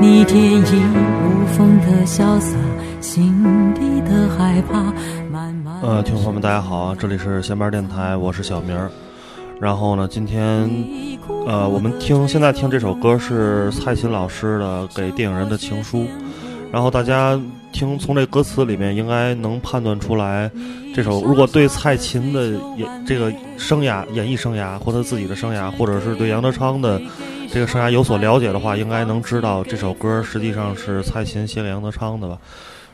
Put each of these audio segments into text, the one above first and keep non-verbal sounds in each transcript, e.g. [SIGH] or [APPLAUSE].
你天衣无缝的潇洒，心底的害怕，慢慢。呃，听众朋友们，大家好，这里是闲班电台，我是小明儿。然后呢，今天呃，我们听现在听这首歌是蔡琴老师的《给电影人的情书》。然后大家听从这歌词里面，应该能判断出来，这首如果对蔡琴的演这个生涯、演艺生涯，或者自己的生涯，或者是对杨德昌的这个生涯有所了解的话，应该能知道这首歌实际上是蔡琴写给杨德昌的吧。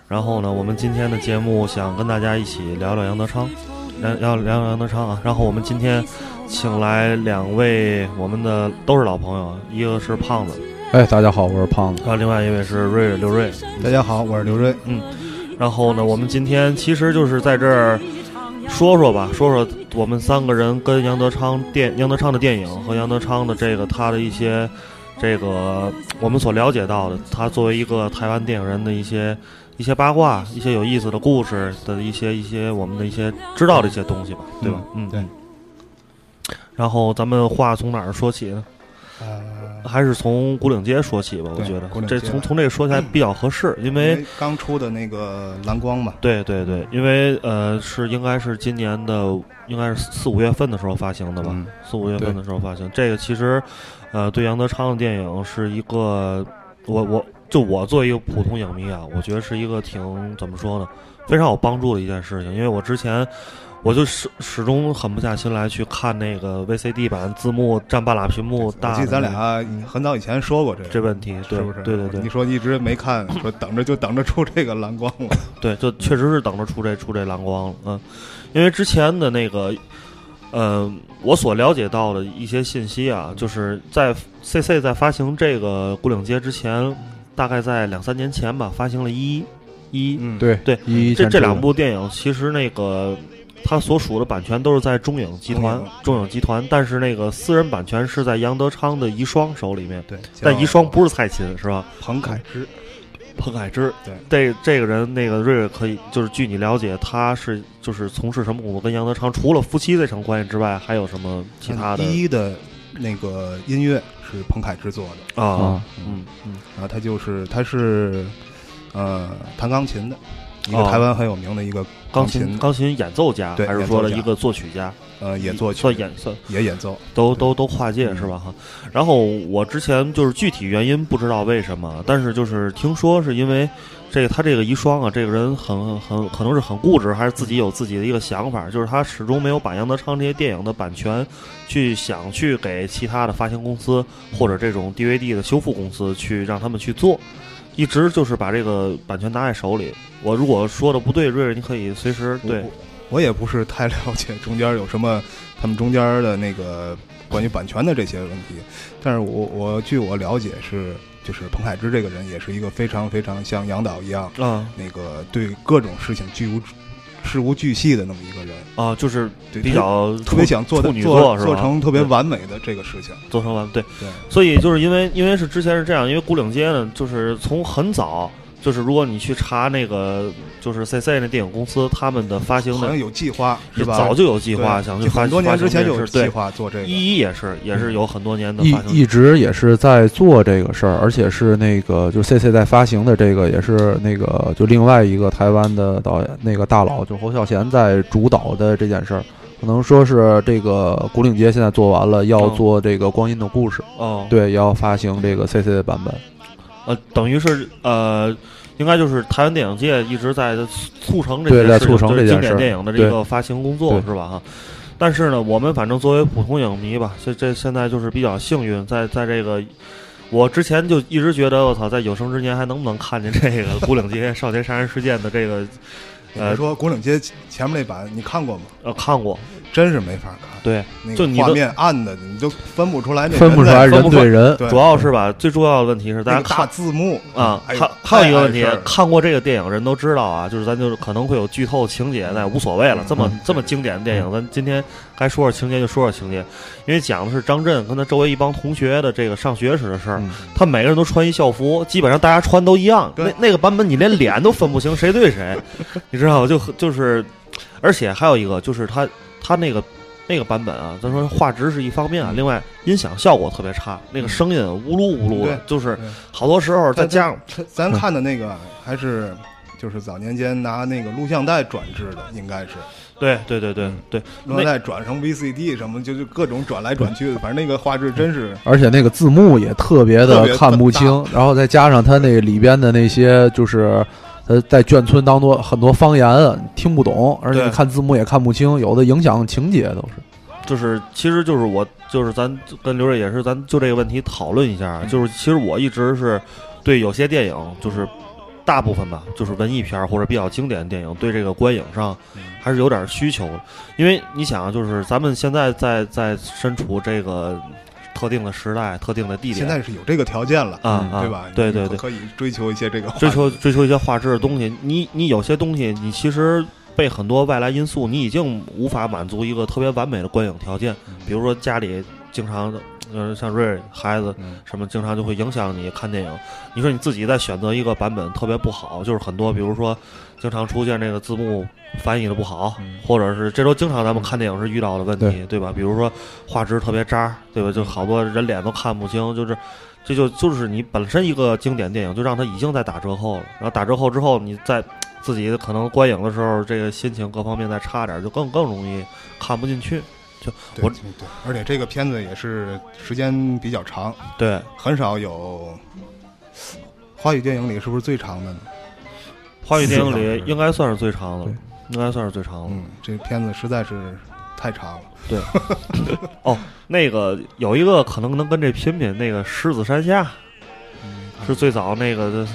然后呢，我们今天的节目想跟大家一起聊聊杨德昌，聊聊聊杨德昌啊。然后我们今天请来两位我们的都是老朋友，一个是胖子。哎，大家好，我是胖子。然后另外一位是瑞瑞刘瑞，大家好，我是刘瑞。嗯，然后呢，我们今天其实就是在这儿说说吧，说说我们三个人跟杨德昌电杨德昌的电影和杨德昌的这个他的一些这个我们所了解到的，他作为一个台湾电影人的一些一些八卦、一些有意思的故事的一些一些我们的一些知道的一些东西吧，对吧？嗯，对。然后咱们话从哪儿说起呢？呃，还是从古岭街说起吧，我觉得。这从从这个说起来比较合适，因为刚出的那个蓝光嘛，对对对，因为呃是应该是今年的应该是四五月份的时候发行的吧，嗯。四五月份的时候发行。这个其实呃对杨德昌的电影是一个，我我就我作为一个普通影迷啊，我觉得是一个挺怎么说呢，非常有帮助的一件事情，因为我之前。我就始始终狠不下心来去看那个 VCD 版字幕占半拉屏幕大我记得咱俩很早以前说过这个这问题，对是不是？对对对你，说一直没看，[LAUGHS] 说等着就等着出这个蓝光了。对，就确实是等着出这出这蓝光了，嗯，因为之前的那个，呃，我所了解到的一些信息啊，就是在 CC 在发行这个《古岭街》之前，大概在两三年前吧，发行了一一，嗯，对对一这这两部电影其实那个。它所属的版权都是在中影集团中影，集团，但是那个私人版权是在杨德昌的遗孀手里面。对，但遗孀不是是蔡琴，是吧？彭凯之，彭凯之，对，这这个人，那个瑞瑞可以，就是据你了解，他是就是从事什么工作？跟杨德昌除了夫妻这层关系之外，还有什么其他的第一的那个音乐是彭凯之做的，啊啊？嗯嗯然后他就是他是呃弹钢琴的，一个哦台湾很有名的一个钢琴琴钢琴演奏家，还是说的一个作曲家？呃演作曲算演算也演奏，都都都跨界嗯是吧？哈。然后我之前就是具体原因不知道为什么，但是就是听说是因为这个他这个遗孀啊，这个人很很可能是很固执，还是自己有自己的一个想法，就是他始终没有把杨德昌这些电影的版权去想去给其他的发行公司或者这种 DVD 的修复公司去让他们去做。一直就是把这个版权拿在手里。我如果说的不对，瑞瑞你可以随时对我我也不是太了解中间有什么他们中间的那个关于版权的这些问题，但是我我据我了解是，就是彭海之这个人也是一个非常非常像杨导一样，啊那个对各种事情居无事无巨细的那么一个人，啊，就是比较特别想做的做做成特别完美的这个事情。做成完对。对，所以就是因为因为是之前是这样，因为古岭街呢，就是从很早就是如果你去查那个就是 CC 那电影公司，他们的发行的好像有计划是吧？早就有计划对想去发很多年之前就有计划做这个。一一也是也是有很多年的一发行一直也是在做这个事儿，而且是那个就 CC 在发行的这个也是那个就另外一个台湾的导演那个大佬就侯孝贤在主导的这件事儿，可能说是这个古岭街现在做完了，要哦做这个光阴的故事，哦，对，要发行这个 CC 的版本。呃，等于是呃，应该就是台湾电影界一直在促成这对在件事情，促成就是经典这件事儿电影的这个发行工作是吧？哈。但是呢，我们反正作为普通影迷吧，这这现在就是比较幸运，在在这个，我之前就一直觉得我操，在有生之年还能不能看见这个古岭街少年杀人事件的这个呃说古岭街前面那版你看过吗？呃看过，真是没法看，对，那个画就你的面暗的，你就分不出来那分不出来人人对人，对主要是吧，最重要的问题是大家个大看字幕啊，还还有一个问题看过这个电影人都知道啊，就是咱就是可能会有剧透情节，那无所谓了。嗯这么嗯这么经典的电影，咱今天该说说情节就说说情节，因为讲的是张震跟他周围一帮同学的这个上学时的事儿。嗯他每个人都穿一校服，基本上大家穿都一样。对那那个版本你连脸都分不清谁对谁，[LAUGHS] 你知道吗？就就是，而且还有一个就是他他那个。那个版本啊，咱说画质是一方面啊，另外音响效果特别差，那个声音呜噜呜噜的对，就是好多时候再加上咱咱看的那个还是就是早年间拿那个录像带转制的，应该是。对对对对对，录像带转成 VCD 什么，就就各种转来转去的，反正那个画质真是而且那个字幕也特别的看不清，然后再加上它那里边的那些就是。呃，在眷村当中很多方言啊听不懂，而且看字幕也看不清，有的影响情节都是。就是其实就是我就是咱跟刘瑞也是，咱就这个问题讨论一下。就是其实我一直是对有些电影，就是大部分吧，就是文艺片儿或者比较经典的电影，对这个观影上还是有点需求。因为你想啊，就是咱们现在在在身处这个特定的时代、特定的地点，现在是有这个条件了，啊啊，对吧？对对对，可以追求一些这个追求追求一些画质的东西。你你有些东西，你其实被很多外来因素，你已经无法满足一个特别完美的观影条件。比如说家里经常，呃，像瑞瑞孩子嗯什么，经常就会影响你看电影。你说你自己再选择一个版本特别不好，就是很多，比如说经常出现这个字幕翻译的不好，或者是这都经常咱们看电影时遇到的问题，对对吧？比如说画质特别渣，对吧？就好多人脸都看不清，就是。这就就是你本身一个经典电影，就让它已经在打折扣了。然后打折扣之后，你在自己可能观影的时候，这个心情各方面再差点儿，就更更容易看不进去。就我对而且这个片子也是时间比较长，对很少有华语电影里是不是最长的呢？华语电影里应该算是最长的对，应该算是最长的。嗯，这片子实在是太长了。对哦，那个有一个可能能跟这拼拼，那个《狮子山下》是最早那个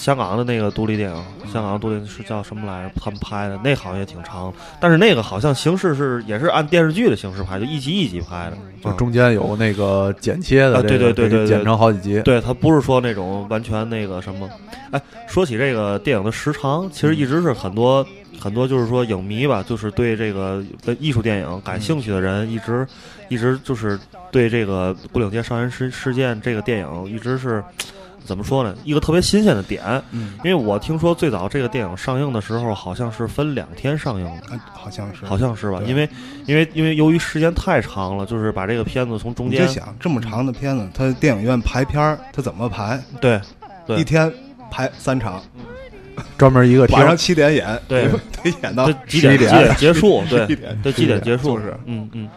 香港的那个独立电影，香港独立是叫什么来着？他们拍的那好像也挺长，但是那个好像形式是也是按电视剧的形式拍，就一集一集拍的。就中间有那个剪切的啊这个，对对对对对剪成好几集。对，它不是说那种完全那个什么。哎，说起这个电影的时长，其实一直是很多很多就是说影迷吧，就是对这个呃艺术电影感兴趣的人，一直一直就是对这个《古岭街少年事事件》这个电影一直是。怎么说呢？一个特别新鲜的点，嗯，因为我听说最早这个电影上映的时候，好像是分两天上映的，啊好像是，好像是吧？因为因为因为由于时间太长了，就是把这个片子从中间你就想这么长的片子，它电影院排片儿，它怎么排？对对一天排三场，[LAUGHS] 专门一个厅晚上七点演，[LAUGHS] 对得演到几点几点结束？[LAUGHS] 对。对，几点结束？是嗯嗯。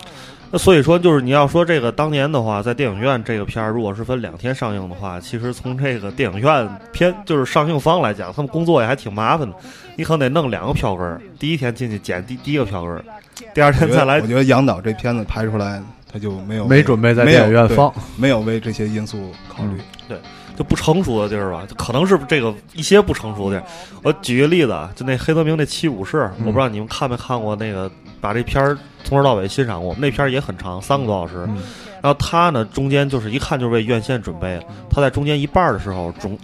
那所以说，就是你要说这个当年的话，在电影院这个片儿，如果是分两天上映的话，其实从这个电影院片就是上映方来讲，他们工作也还挺麻烦的。你可能得弄两个票根儿，第一天进去捡第第一个票根儿，第二天再来我觉得杨导这片子拍出来，他就没有没准备在电影院放，没有为这些因素考虑。对就不成熟的地儿吧，就可能是这个一些不成熟的地儿。我举个例子啊，就那黑泽明那《七武士》，我不知道你们看没看过那个，把这片儿从头到尾欣赏过。那片儿也很长，三个多小时。嗯然后他呢，中间就是一看就是为院线准备的。他在中间一半儿的时候，中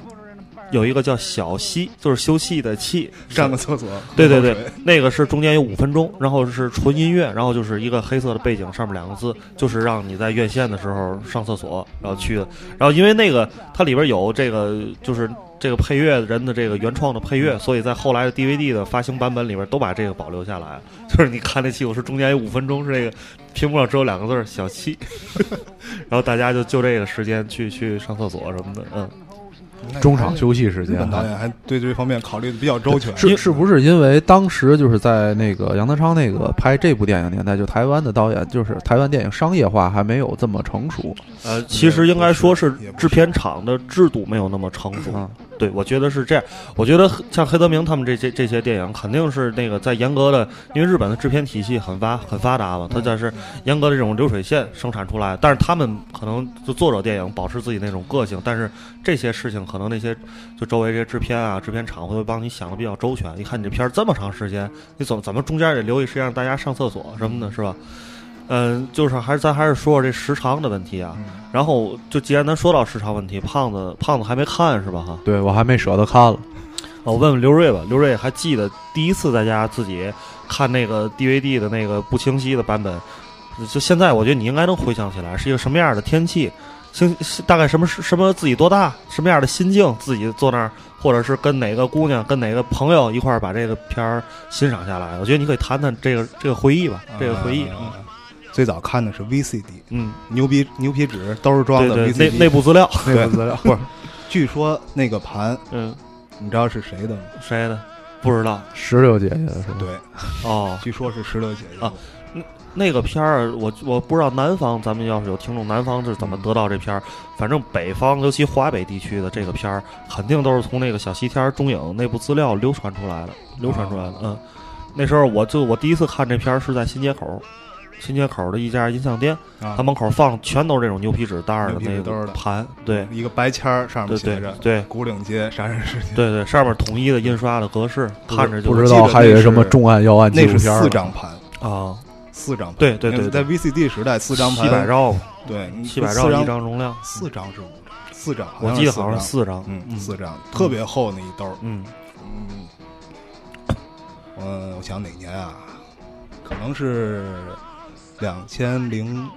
有一个叫小息，就是休息的气，上个厕所，对对对那个是中间有五分钟，然后是纯音乐，然后就是一个黑色的背景，上面两个字，就是让你在院线的时候上厕所，然后去的。然后因为那个它里边有这个，就是这个配乐人的这个原创的配乐，所以在后来的 DVD 的发行版本里边都把这个保留下来。[LAUGHS] 就是你看那期，我是中间有五分钟是这个屏幕上只有两个字儿“小七”，[LAUGHS] 然后大家就就这个时间去去上厕所什么的，嗯。中场休息时间导演还对这方面考虑的比较周全。是是不是因为当时就是在那个杨德昌那个拍这部电影年代，就台湾的导演就是台湾电影商业化还没有这么成熟呃，其实应该说是制片厂的制度没有那么成熟。啊？对，我觉得是这样。我觉得像黑泽明他们这些这些电影，肯定是那个在严格的，因为日本的制片体系很发很发达嘛，它这是严格的这种流水线生产出来。但是他们可能就作者电影保持自己那种个性，但是这些事情可能那些就周围这些制片啊、制片厂会帮你想的比较周全。一看你这片儿这么长时间，你怎怎么中间得留一时间让大家上厕所什么的，是吧？嗯，就是还是咱还是说说这时长的问题啊。然后就既然咱说到时长问题，胖子胖子还没看是吧？哈。对我还没舍得看了。[LAUGHS] 我问问刘瑞吧，刘瑞还记得第一次在家自己看那个 DVD 的那个不清晰的版本，就现在我觉得你应该能回想起来是一个什么样的天气，心大概什么什么自己多大，什么样的心境，自己坐那儿，或者是跟哪个姑娘、跟哪个朋友一块儿把这个片儿欣赏下来。我觉得你可以谈谈这个这个回忆吧，这个回忆。最早看的是 VCD，嗯，牛皮牛皮纸都是装的对对，内 VCD，内部资料，[LAUGHS] 内部资料不是，据说那个盘嗯，你知道是谁的吗？谁的？不知道石榴姐姐的是吧？对，哦。据说是石榴姐姐啊那个片儿，我我不知道南方，咱们要是有听众，南方是怎么得到这片儿？反正北方，尤其华北地区的这个片儿，肯定都是从那个小西天儿中影内部资料流传出来的，流传出来的。嗯，那时候我就我第一次看这片儿是在新街口，新街口的一家音像店，啊。它门口放全都是这种牛皮纸袋儿的那个盘，对。一个白签儿上面写着对“古岭街杀人事件对对，上面统一的印刷的格式，看着就不知道还以为那是什么重案要案”，纪那是录片四张盘，啊，四张盘。对对对在 VCD 时代，四张盘。七百，兆，对，七百兆一张，容量，四张是五张，四张，我记得好像是是四张，嗯，四张，特别厚那一兜儿。嗯。嗯，我我想哪年啊？可能是两千零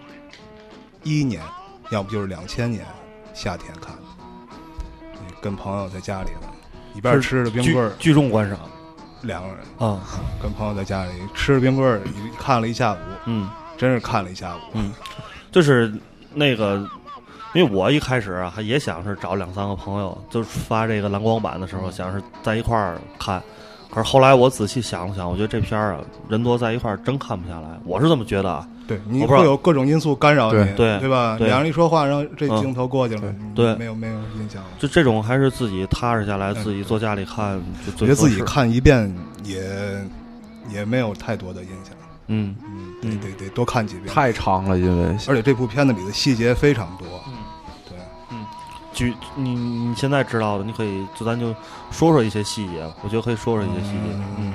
一年，要不就是两千年夏天看的。跟朋友在家里呢，一边吃着冰棍儿，聚众观赏两个人啊，跟朋友在家里吃着冰棍儿，看了一下午，嗯。真是看了一下午。嗯，就是那个，因为我一开始啊，还也想是找两三个朋友，就发这个蓝光版的时候，想是在一块儿看。可是后来我仔细想了想，我觉得这片儿啊，人多在一块儿真看不下来。我是这么觉得啊。对你会有各种因素干扰你，对对吧？对两人一说话，然后这嗯镜头过去了，你对没有没有印象了。就这种还是自己踏实下来，自己坐家里看就最我觉得自己。看一遍也也没有太多的印象，嗯嗯，嗯得得得多看几遍。太长了，因为而且这部片子里的细节非常多，举你你现在知道的，你可以就咱就说说一些细节，我觉得可以说说一些细节。嗯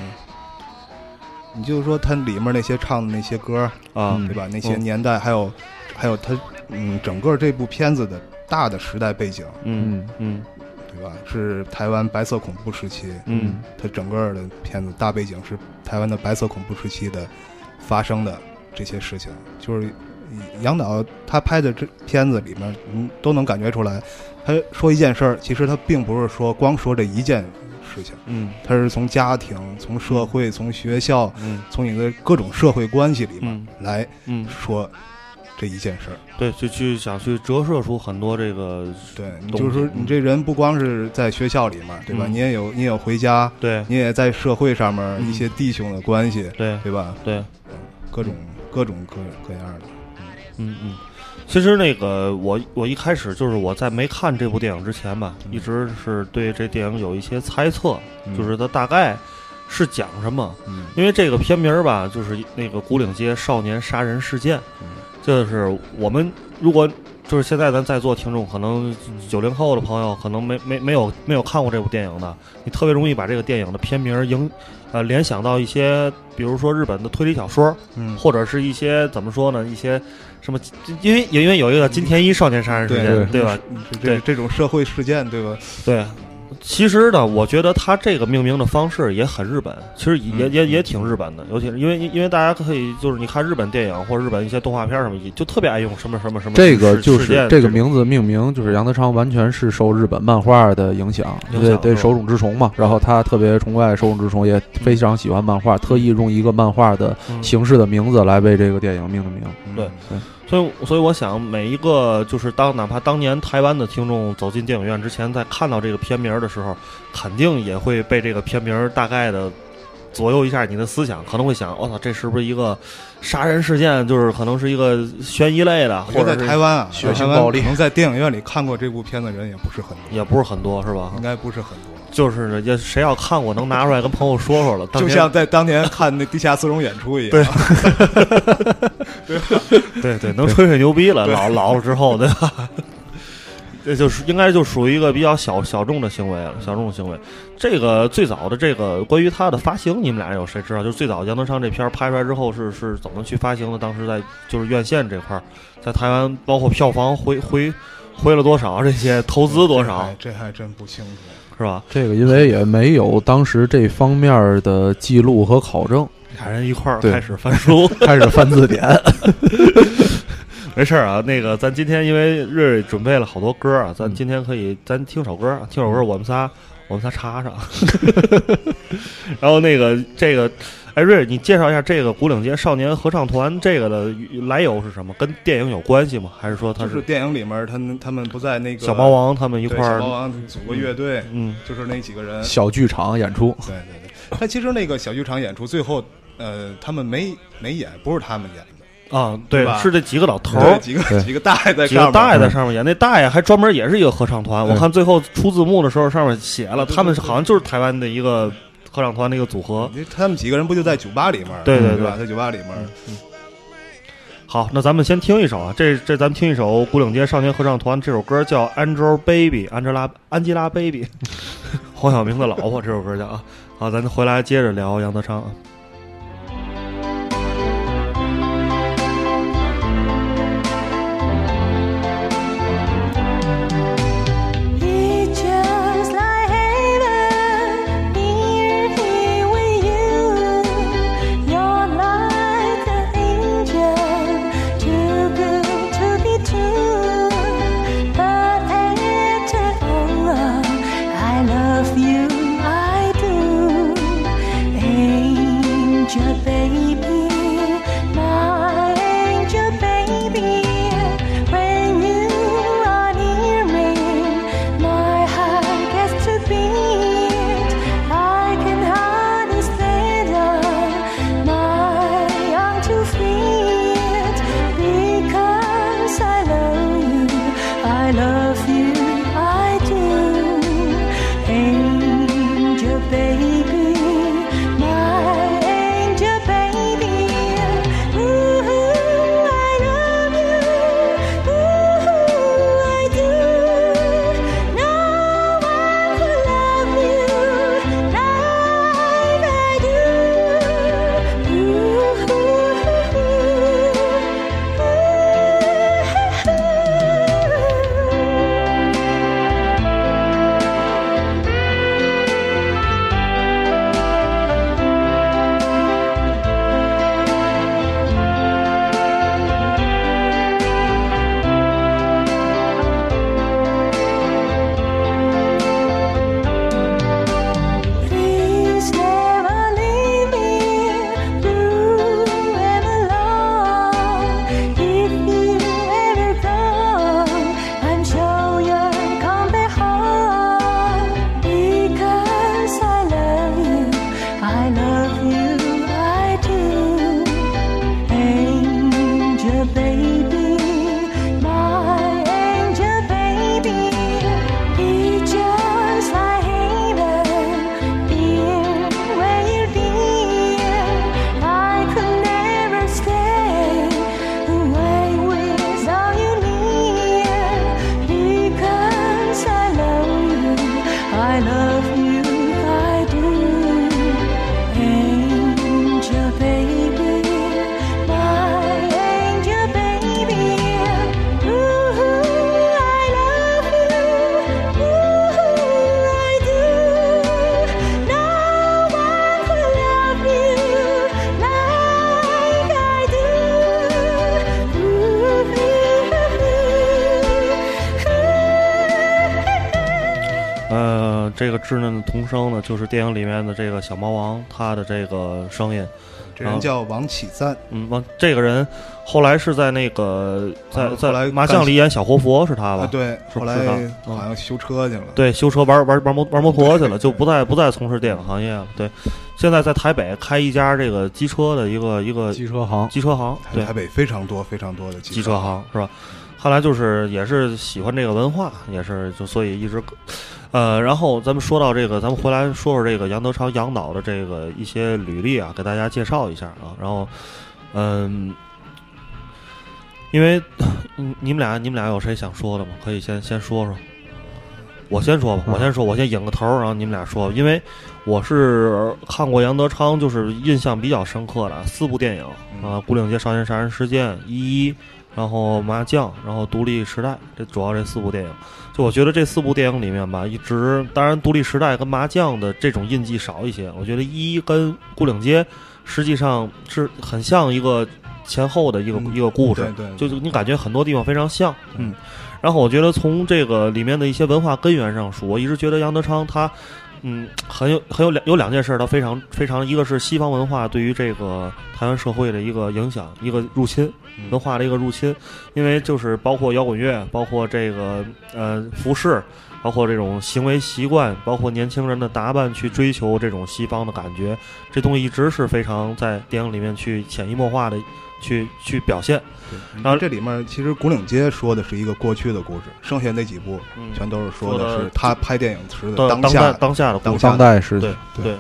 你就是说它里面那些唱的那些歌，啊嗯对吧？那些嗯年代，还有还有它，嗯，整个这部片子的大的时代背景，嗯嗯对吧？是台湾白色恐怖时期，嗯它整个的片子大背景是台湾的白色恐怖时期的发生的这些事情，就是杨导他拍的这片子里面，嗯，都能感觉出来，他说一件事儿，其实他并不是说光说这一件事情，嗯他是从家庭、从社会、从学校、嗯从你的各种社会关系里面嗯来嗯，说这一件事儿。对，就去想去折射出很多这个对，就是说，你这人不光是在学校里面，对吧？嗯你也有，你也有回家，对你也在社会上面嗯一些弟兄的关系，对对吧？对。各种各种各各样的。嗯嗯，其实那个我我一开始就是我在没看这部电影之前吧，一直是对这电影有一些猜测，就是它大概是讲什么。嗯。因为这个片名吧，就是那个古岭街少年杀人事件，就是我们如果就是现在咱在座听众，可能九零后的朋友可能没没没有没有看过这部电影的，你特别容易把这个电影的片名儿影呃联想到一些，比如说日本的推理小说，嗯，或者是一些怎么说呢？一些什么？因为因为有一个金田一少年杀人事件，对对吧？对这这种社会事件，对吧？对，其实呢，我觉得他这个命名的方式也很日本，其实也、嗯也也挺日本的，尤其是因为因为大家可以就是你看日本电影或者日本一些动画片什么，就特别爱用什么什么什么这个就是这个名字命名，就是杨德昌完全是受日本漫画的影响，对对，手冢治虫嘛，然后他特别崇拜手冢治虫，也非常喜欢漫画，特意用一个漫画的嗯形式的名字来为这个电影命的名。对所以，所以我想，每一个就是当哪怕当年台湾的听众走进电影院之前，在看到这个片名儿的时候，肯定也会被这个片名儿大概的左右一下你的思想，可能会想，我、操，这是不是一个杀人事件？就是可能是一个悬疑类的，或者是在台湾啊，血腥暴力可能在电影院里看过这部片的人也不是很多，也不是很多，是吧？应该不是很多。就是呢也谁要看过，能拿出来跟朋友说说了。就像在当年看那地下丝绒演出一样，对 [LAUGHS] 对对，能吹吹牛逼了，老老了之后，对吧？[LAUGHS] 这就是应该就属于一个比较小小众的行为了，小众的行为。这个最早的这个关于它的发行，你们俩有谁知道？就是最早杨德昌这片拍出来之后是是怎么去发行的？当时在就是院线这块儿，在台湾包括票房回回回了多少？这些投资多少哎？这还真不清楚。是吧？这个因为也没有当时这方面的记录和考证，俩人一块儿开始翻书。[LAUGHS] 开始翻字典。[LAUGHS] 没事儿啊，那个咱今天因为瑞瑞准备了好多歌啊，咱今天可以咱听首歌，啊，听首歌，我们仨我们仨插上。[LAUGHS] 然后那个这个，哎，瑞瑞，你介绍一下这个古岭街少年合唱团这个的来由是什么？跟电影有关系吗？还是说它就是电影里面，他们他们不在那个小猫王他们一一块儿小？猫王组个乐队，嗯，就是那几个人。小剧场演出，对对对，他其实那个小剧场演出最后，呃，他们没没演，不是他们演的，啊，对是这几个老头儿。几个几个大爷在上面，几个大爷在上面演，那大爷还专门也是一个合唱团。我看最后出字幕的时候，上面写了，他们是好像就是台湾的一个合唱团的一个组合。他们几个人不就在酒吧里面？对对对吧？在酒吧里面，嗯好，那咱们先听一首啊，这这咱们听一首古岭街少年合唱团，这首歌叫《Angelababy》，安吉拉安吉拉 baby，黄晓明的老婆，这首歌叫啊。好，咱回来接着聊杨德昌啊。稚嫩的童声呢，就是电影里面的这个小猫王他的这个声音。这人叫王启赞，嗯，王这个人后来是在那个在啊后来在麻将里演小活佛是他吧？啊，对，后来好像修车去了，对，修车玩玩玩摩玩摩托去了，就不再不再从事电影行业了。对，现在在台北开一家这个机车的一个一个机车行，机车行，对。台，北非常多非常多的机车行是吧？后来就是也是喜欢这个文化，也是就所以一直，呃，然后咱们说到这个，咱们回来说说这个杨德昌杨导的这个一些履历啊，给大家介绍一下啊。然后，嗯，因为嗯你们俩你们俩有谁想说的吗？可以先先说说。我先说吧，我先说，我先引个头，然后你们俩说。因为我是看过杨德昌，就是印象比较深刻的四部电影啊，《牯岭街少年杀人事件》《一一》，然后《麻将》，然后《独立时代》，这主要这四部电影。就我觉得这四部电影里面吧，一直当然《独立时代》跟《麻将》的这种印记少一些。我觉得《一一》跟《顾岭街》实际上是很像一个前后的一个、嗯一个故事，对对就就你感觉很多地方非常像，嗯。然后我觉得从这个里面的一些文化根源上说，我一直觉得杨德昌他，嗯，很有很有两有两件事儿，他非常非常，一个是西方文化对于这个台湾社会的一个影响，一个入侵嗯文化的一个入侵，因为就是包括摇滚乐，包括这个呃服饰。包括这种行为习惯，包括年轻人的打扮，去追求这种西方的感觉，这东西一直是非常在电影里面去潜移默化的去去表现。对然后这里面其实《古岭街》说的是一个过去的故事，剩下那几部嗯全都是说的是他拍电影时的当的下代当下的故事当代时期对，对，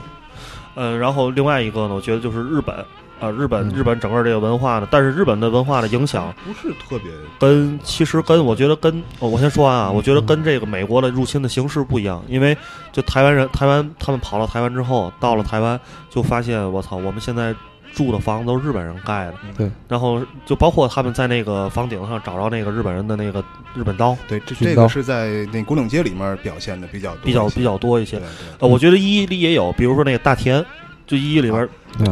呃，然后另外一个呢，我觉得就是日本啊、日本嗯日本整个这个文化呢，但是日本的文化的影响不是特别跟其实跟我觉得跟哦我先说完啊，我觉得嗯跟这个美国的入侵的形式不一样，因为就台湾人台湾他们跑到台湾之后，到了台湾就发现我操，我们现在。住的房子都是日本人盖的，对，然后就包括他们在那个房顶上找着那个日本人的那个日本刀，对，这这个是在那《古岭街》里面表现的比较多比较比较多一些。呃，我觉得一里也有，比如说那个大田，就一里边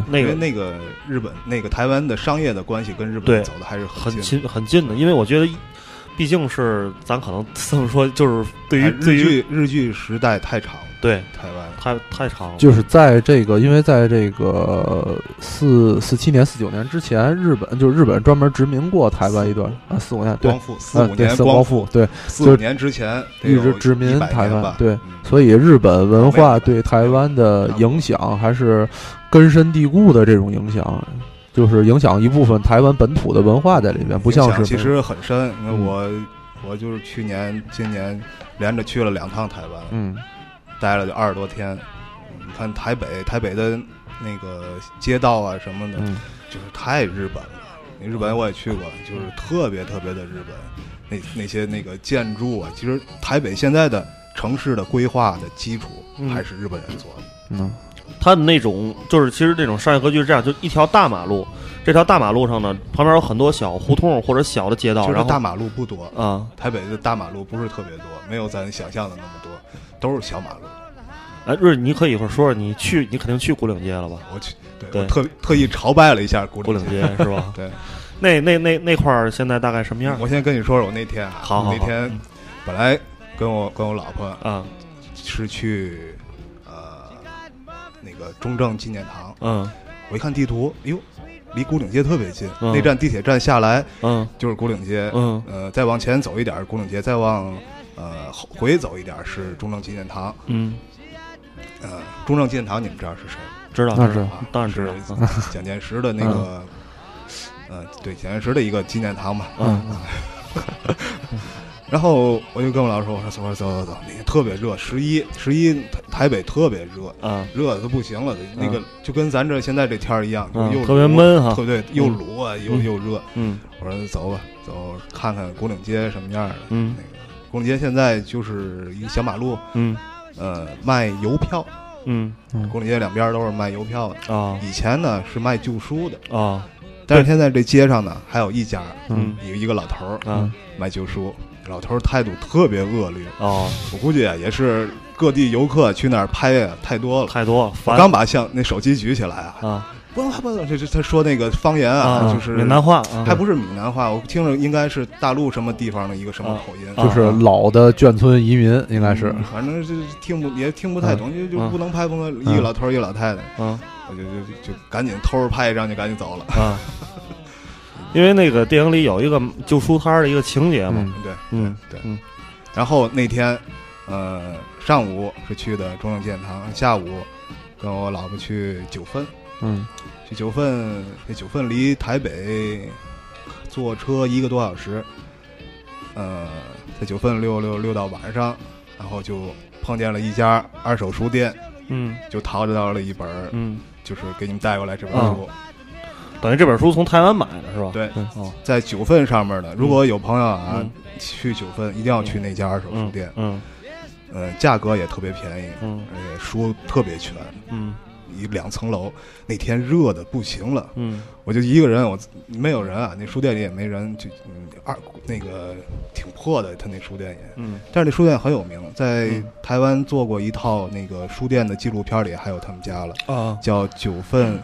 那个因为那个日本那个台湾的商业的关系跟日对本走的还是很近近很近的，因为我觉得，毕竟是咱可能这么说，就是对哎于对于日剧日剧时代太长，对。台湾。太太长了，就是在这个，因为在这个四四七年、四九年之前，日本就是日本专门殖民过台湾一段啊，四五年对。光，复四啊对，四五年光光复。对，四五年之前一直殖民台湾，对。嗯。所以日本文化对台湾的影响还是根深蒂固的这种影响，就是影响一部分台湾本土的文化在里面，不像是其实很深。你看嗯我我就是去年、今年连着去了两趟台湾，嗯待了就二十多天。你看台北，台北的那个街道啊什么的，嗯就是太日本了。那日本我也去过，就是特别特别的日本。那那些那个建筑啊，其实台北现在的城市的规划的基础嗯还是日本人做的。嗯它的那种就是其实这种商业格局是这样，就一条大马路，这条大马路上呢，旁边有很多小胡同或者小的街道，然后大马路不多，啊，台北的大马路不是特别多，没有咱想象的那么多，都是小马路。哎，瑞，你可以一会儿说说你去，你肯定去古岭街了吧？我去，对对我特特意朝拜了一下古牯岭街是吧？[LAUGHS] 对，那那那那块儿现在大概什么样？我先跟你说说我那天啊，好好好那天本来跟我跟我老婆啊，是去个中正纪念堂，嗯。我一看地图，哟，离古岭街特别近，嗯。那站地铁站下来嗯。就是古岭街，嗯。呃，再往前走一点儿古岭街，再往呃回走一点是中正纪念堂，嗯，呃，中正纪念堂你们知道是谁？知道知道那是啊，当然知道。是蒋介石的那个，呃，对，蒋介石的一个纪念堂嘛。嗯 [LAUGHS] 然后我就跟我老师说：“我说走走走走，那天特别热，十一十一台台北特别热，啊热的都不行了，那个就跟咱这现在这天儿一样，就又特别闷哈特别又卤啊，又嗯又热。嗯我说走吧，走看看古岭街什么样的。嗯那个古岭街现在就是一个小马路，嗯呃，卖邮票，嗯古岭街两边都是卖邮票的。啊以前呢是卖旧书的，啊但是现在这街上呢还有一家，嗯一个一个老头儿啊卖旧书，老头儿态度特别恶劣，哦，我估计啊也是各地游客去那儿拍啊太多了。太多了，刚把相那手机举起来啊，啊。不能拍不能，这这他说那个方言啊，啊，就是闽南话，啊。还不是闽南话，我听着应该是大陆什么地方的一个什么口音，啊就是老的眷村移民，应该是。嗯反正就是听不也听不太懂，就就嗯。不能拍，不能一个老头儿一个老太太，嗯。我就就就赶紧偷着拍一张就赶紧走了。啊，[LAUGHS] 因为那个电影里有一个旧书摊儿的一个情节嘛，嗯对，嗯对。嗯。然后那天，呃，上午是去的中正纪念堂，下午跟我老婆去九份，嗯。去九份，那九份离台北坐车一个多小时，呃，在九份溜溜溜到晚上，然后就碰见了一家二手书店，嗯。就淘着到了一本，嗯，就是给你们带过来这本嗯书，等于这本书从台湾买的是吧？对在九份上面的。如果有朋友啊、嗯去九份，一定要去那家二手书嗯店，嗯呃，价格也特别便宜，嗯而且书特别全，嗯一两层楼。那天热的不行了，嗯我就一个人，我没有人啊，那书店里也没人，就嗯二那个挺破的，他那书店也。嗯但是那书店很有名，在嗯台湾做过一套那个书店的纪录片里，还有他们家了，啊叫九份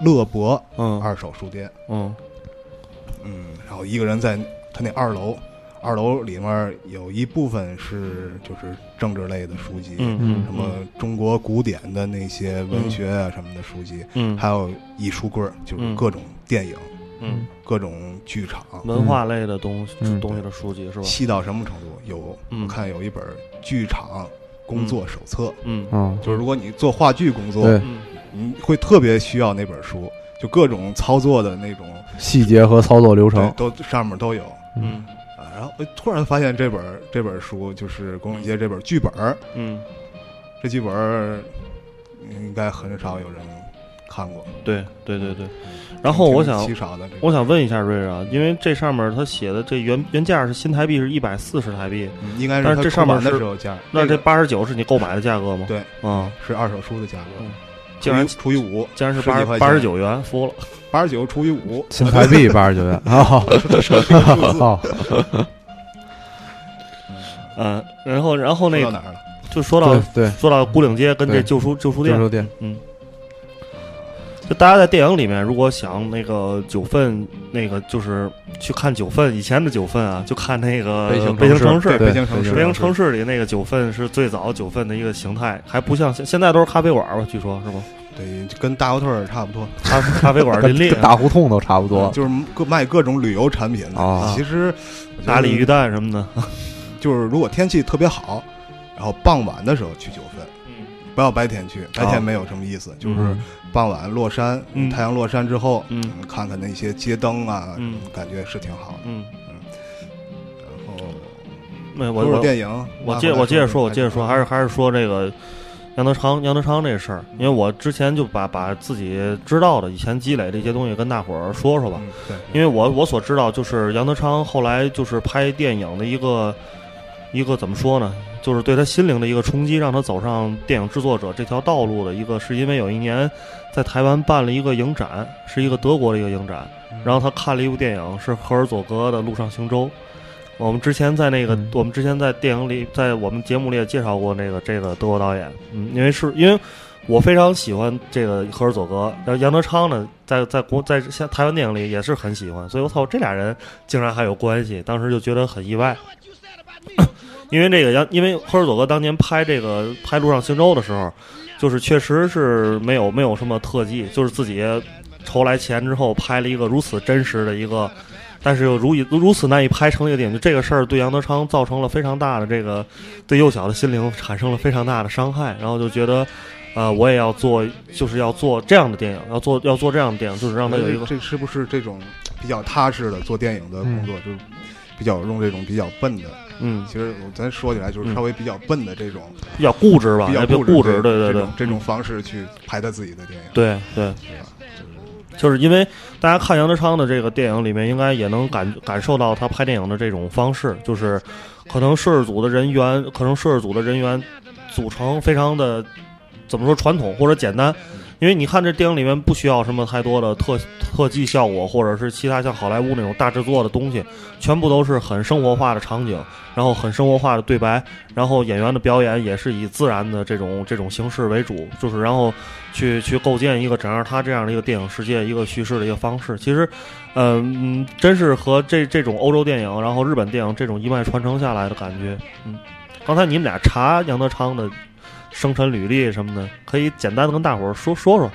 乐博嗯二手书店。嗯嗯，然后一个人在他那二楼，二楼里面有一部分是就是政治类的书籍，嗯嗯什么中国古典的那些文学啊什么的书籍，嗯还有一书柜儿，就是嗯各种电影、嗯各种剧场，文化类的东西嗯东西的书籍是吧？细到什么程度？有嗯我看有一本剧场工作手册，嗯嗯就是如果你做话剧工作，对嗯你会特别需要那本书，就各种操作的那种细节和操作流程，都上面都有。嗯啊，然后突然发现这本这本书就是龚永杰这本剧本儿，嗯，这剧本儿应该很少有人看过。对对对对。然后我想稀少的这个，我想问一下瑞瑞啊，因为这上面他写的这原原价是新台币是一百四十台币，嗯应该但是这上面的时候价，那这八十九是你购买的价格吗？对，啊，是二手书的价格嗯，竟然除以五，竟然是八十八十九元，服了。八十九除以五，新台币八十九元。啊，[LAUGHS] 好这是个数字好，嗯，然后然后那个说到哪儿了？就说到对对，说到古岭街跟这对。旧书旧书店，旧书店，嗯，就大家在电影里面，如果想那个九份，那个就是去看九份以前的九份啊，就看那个北京北京城市。北京城市北京城市里那个九份是最早九份的一个形态，还不像现现在都是咖啡馆吧？据说是吗？对，跟大胡同儿差不多，咖咖啡馆 [LAUGHS] 林立跟，大胡同都差不多。就是各卖各种旅游产品的。啊其实我觉得大鲤鱼蛋什么的。就是如果天气特别好，然后傍晚的时候去九份，嗯不要白天去，白啊天没有什么意思，就是嗯傍晚落山，嗯。太阳落山之后，嗯。看看那些街灯啊，嗯。感觉是挺好的。嗯，然后没有我我电影，我接我接着说，我接着说，还是还是说这个杨德昌杨德昌这事儿，因为我之前就把把自己知道的以前积累的一些东西跟大伙儿说说吧。嗯对，因为我我所知道，就是杨德昌后来就是拍电影的一个一个怎么说呢，就是对他心灵的一个冲击，让他走上电影制作者这条道路的一个，是因为有一年在台湾办了一个影展，是一个德国的一个影展，然后他看了一部电影，是赫尔佐格的《陆上行舟》。我们之前在那个，嗯。我们之前在电影里，在我们节目里也介绍过那个这个德国导演，嗯，因为是因为我非常喜欢这个赫尔佐格，然后杨德昌呢，在在国在像台湾电影里也是很喜欢，所以我操，这俩人竟然还有关系，当时就觉得很意外。因为这个杨，因为赫尔佐格当年拍这个拍《陆上行舟》的时候，就是确实是没有没有什么特技，就是自己筹来钱之后拍了一个如此真实的一个，但是又如以如此难以拍成的一个电影，就这个事儿对杨德昌造成了非常大的这个对幼小的心灵产生了非常大的伤害，然后就觉得。呃，我也要做，就是要做这样的电影，要做要做这样的电影，就是让他有一个这是不是这种比较踏实的做电影的工作，就是比较用这种比较笨的？嗯。其实咱说起来就是稍微比较笨的这种，比较固执吧，比较固固执，对对对这种，这种方式去拍他自己的电影。对对，就是因为大家看杨德昌的这个电影里面，应该也能感感受到他拍电影的这种方式，就是可能摄制组的人员，可能摄制组的人员组成非常的怎么说传统或者简单，因为你看这电影里面不需要什么太多的特特技效果，或者是其他像好莱坞那种大制作的东西，全部都是很生活化的场景，然后很生活化的对白，然后演员的表演也是以自然的这种 [LAUGHS] 这种形式为主，就是然后去去构建一个整个他这样的一个电影世界一个叙事的一个方式。其实，嗯，真是和这这种欧洲电影，然后日本电影这种一脉传承下来的感觉。嗯，刚才你们俩查杨德昌的生辰履历什么的，可以简单的跟大伙儿说说说。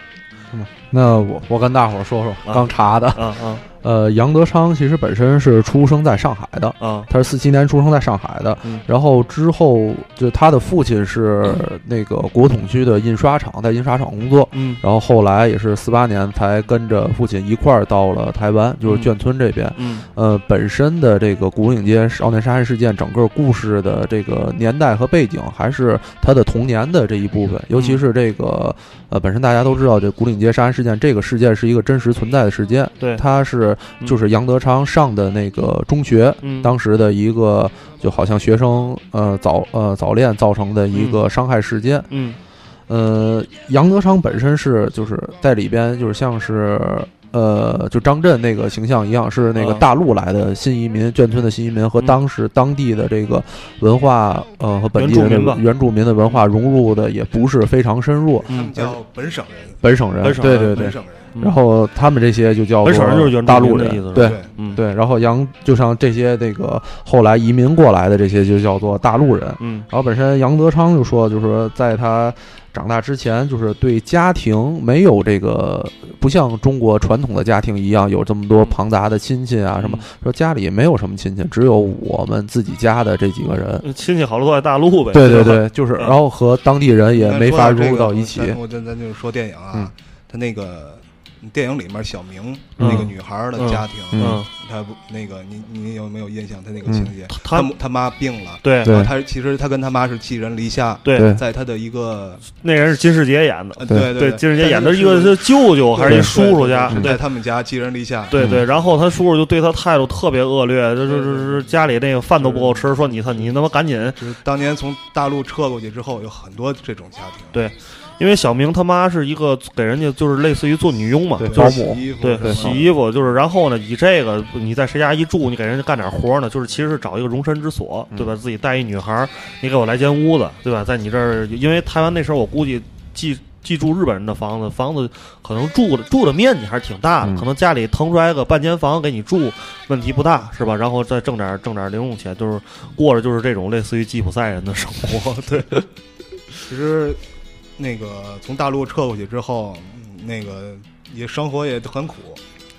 那我我跟大伙儿说说啊刚查的，嗯嗯呃，杨德昌其实本身是出生在上海的，啊他是四七年出生在上海的，嗯。然后之后就他的父亲是那个国统区的印刷厂，在印刷厂工作，嗯。然后后来也是四八年才跟着父亲一块儿到了台湾，就是眷村这边。嗯。呃，本身的这个古岭街少年杀人事件整个故事的这个年代和背景，还是他的童年的这一部分，尤其是这个呃，本身大家都知道，这古岭街杀人事件这个事件是一个真实存在的事件，对，他是嗯就是杨德昌上的那个中学，嗯当时的一个就好像学生呃早呃早恋造成的一个伤害事件。嗯呃，杨德昌本身是就是在里边就是像是。呃，就张震那个形象一样，是那个嗯。大陆来的新移民，眷村的新移民和嗯。当时当地的这个文化，呃，和本地人原住民的原住民的文化融入的也不是非常深入。嗯。他们，叫本省人，本省人，对对对。然后他们这些就叫做本省人就是原住大陆人，民的意思，对嗯。对。然后杨就像这些那个后来移民过来的这些就叫做大陆人。嗯。然后本身杨德昌就说，就是说在他长大之前，就是对家庭没有这个不像中国传统的家庭一样有这么多庞杂的亲戚啊什么，说家里没有什么亲戚，只有我们自己家的这几个人。嗯亲戚好多都在大陆呗，对对，对，就是嗯然后和当地人也没法融入到一起。我咱咱就是说电影啊，嗯他那个电影里面小明、嗯。那个女孩的家庭，嗯他不那个你你有没有印象？她那个嗯。情节，他他他妈病了，对。对然后他其实她跟她妈是寄人篱下，对。对。在她的一个那人是金世杰演的，呃对对。对，金世杰演的但一个是舅舅还是一叔叔家，对在他们家寄人篱下，对对，然后他叔叔就对他态度特别恶劣，就是就是家里那个饭都不够吃，说你他你他妈赶紧，就是当年从大陆撤过去之后，有很多这种家庭，对因为小明他妈是一个给人家就是类似于做女佣嘛，对就是保姆洗衣服对洗衣服，就是然后呢，以这个你在谁家一住，你给人家干点活呢，就是其实是找一个容身之所，对吧？自己带一女孩，你给我来间屋子，对吧？在你这儿，因为台湾那时候我估计寄寄住日本人的房子，房子可能住的住的面积还是挺大的，嗯可能家里腾出来个半间房给你住，问题不大，是吧？然后再挣点挣点零用钱，就是过着就是这种类似于吉普赛人的生活，[LAUGHS] 对，其实那个从大陆撤过去之后，嗯那个也生活也很苦，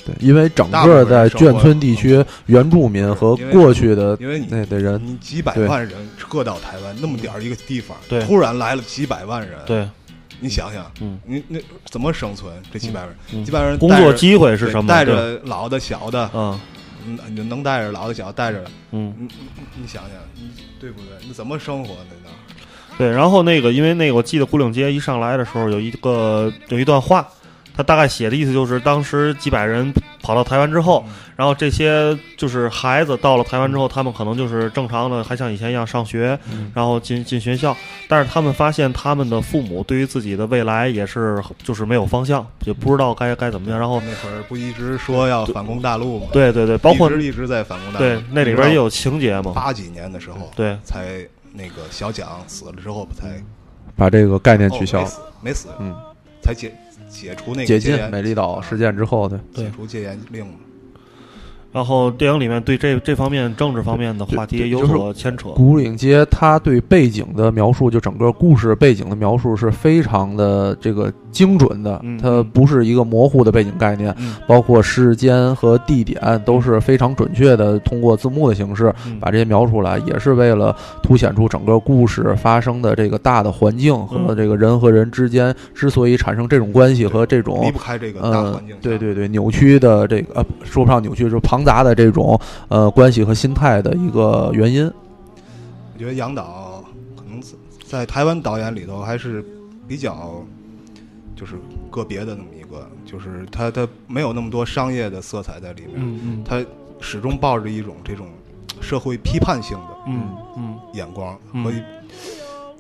对，因为整个在眷村地区，原住民和过去的因为你那的人，你几百万人撤到台湾那么点儿一个地方，对突然来了几百万人，对，你想想，嗯你那怎么生存？这几百万人，嗯几百万人工作机会是什么？带着老的小的，嗯嗯，你能带着老的小的带着，嗯。你你你想想，你对不对？你怎么生活呢？那对，然后那个，因为那个，我记得古岭街一上来的时候，有一个有一段话，他大概写的意思就是，当时几百人跑到台湾之后，然后这些就是孩子到了台湾之后，他们可能就是正常的，还像以前一样上学，然后进进学校，但是他们发现他们的父母对于自己的未来也是就是没有方向，也不知道该该怎么样，然后那会儿不一直说要反攻大陆吗？，对对对，包括一直一直在反攻大陆。对那里边也有情节嘛，八几年的时候，对才那个小蒋死了之后才把这个概念取消。哦没，死，没死，嗯，才解解除那个解禁戒严美丽岛事件之后，的，解除戒严令嘛。然后电影里面对这这方面政治方面的话题有对就是所牵扯，古岭街它对背景的描述，就整个故事背景的描述是非常的这个精准的嗯，它不是一个模糊的背景概念，嗯。包括时间和地点都是非常准确的，通过字幕的形式嗯。把这些描出来，也是为了凸显出整个故事发生的这个大的环境和嗯。这个人和人之间之所以产生这种关系和这种离种不开这个环境下。，对对对，扭曲的这个呃，说不上扭曲，就是庞杂的这种呃关系和心态的一个原因。我觉得杨导可能在在台湾导演里头还是比较就是个别的那么一个，就是他他没有那么多商业的色彩在里面，嗯嗯。他始终抱着一种这种社会批判性的嗯嗯。眼光嗯。和、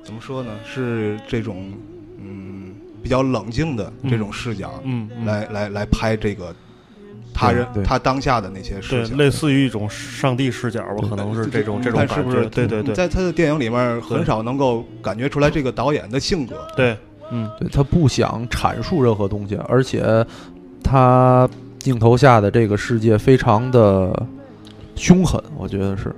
怎么说呢？是这种嗯比较冷静的这种视角，嗯，嗯。来来来拍这个他人他当下的那些事，情。类似于一种上帝视角吧，可能是这种这种感觉，你看是不是？对对对在他的电影里面很少能够感觉出来这个导演的性格。对，嗯对他不想阐述任何东西，而且他镜头下的这个世界非常的凶狠，我觉得是。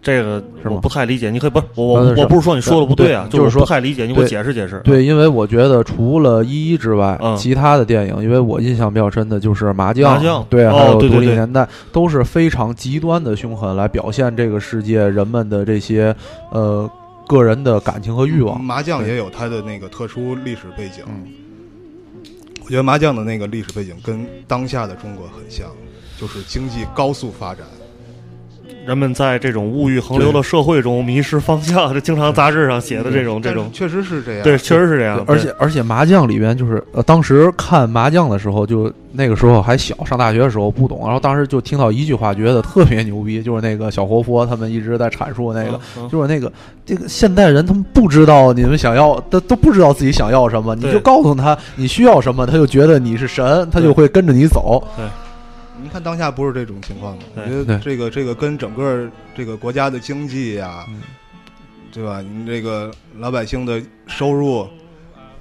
嗯，这个是我不太理解，你可以不是我我我不是说你说的不对啊，对就是说不太理解，你给我解释解释。对，因为我觉得除了一一之外，嗯其他的电影，因为我印象比较深的就是麻将，麻将对，哦还有对对对独立年代，都是非常极端的凶狠，来表现这个世界人们的这些呃个人的感情和欲望。麻将也有它的那个特殊历史背景。嗯我觉得麻将的那个历史背景跟当下的中国很像，就是经济高速发展。人们在这种物欲横流的社会中迷失方向，这 [LAUGHS] 经常杂志上写的这种这种，确实是这样。对，确实是这样。而且而且麻将里边就是呃，当时看麻将的时候，就那个时候还小，上大学的时候不懂，然后当时就听到一句话，觉得特别牛逼，[LAUGHS] 就是那个小活佛他们一直在阐述那个，嗯。嗯就是那个这个现代人他们不知道你们想要，都都不知道自己想要什么，你就告诉他你需要什么，他就觉得你是神，他就会跟着你走。你看当下不是这种情况吗？我觉得这个这个跟整个这个国家的经济呀、嗯对吧？你这个老百姓的收入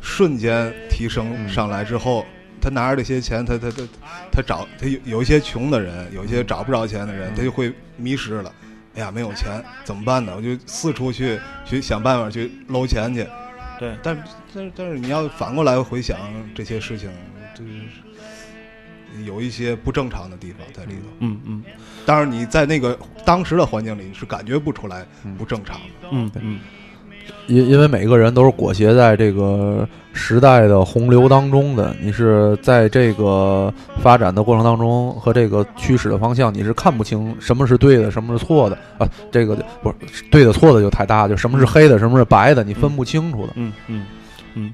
瞬间提升嗯上来之后，他拿着这些钱，他他他他找他有有一些穷的人，有一些找不着钱的人，他就会迷失了。哎呀，没有钱怎么办呢？我就四处去去想办法去搂钱去。对，但是但是但是你要反过来回想这些事情，就是有一些不正常的地方在里头。嗯嗯当然，你在那个当时的环境里是感觉不出来不正常的。嗯嗯，因因为每个人都是裹挟在这个时代的洪流当中的，你是在这个发展的过程当中和这个驱使的方向，你是看不清什么是对的，什么是错的啊。这个不是对的错的就太大，就什么是黑的，什么是白的，你分不清楚的。嗯嗯嗯，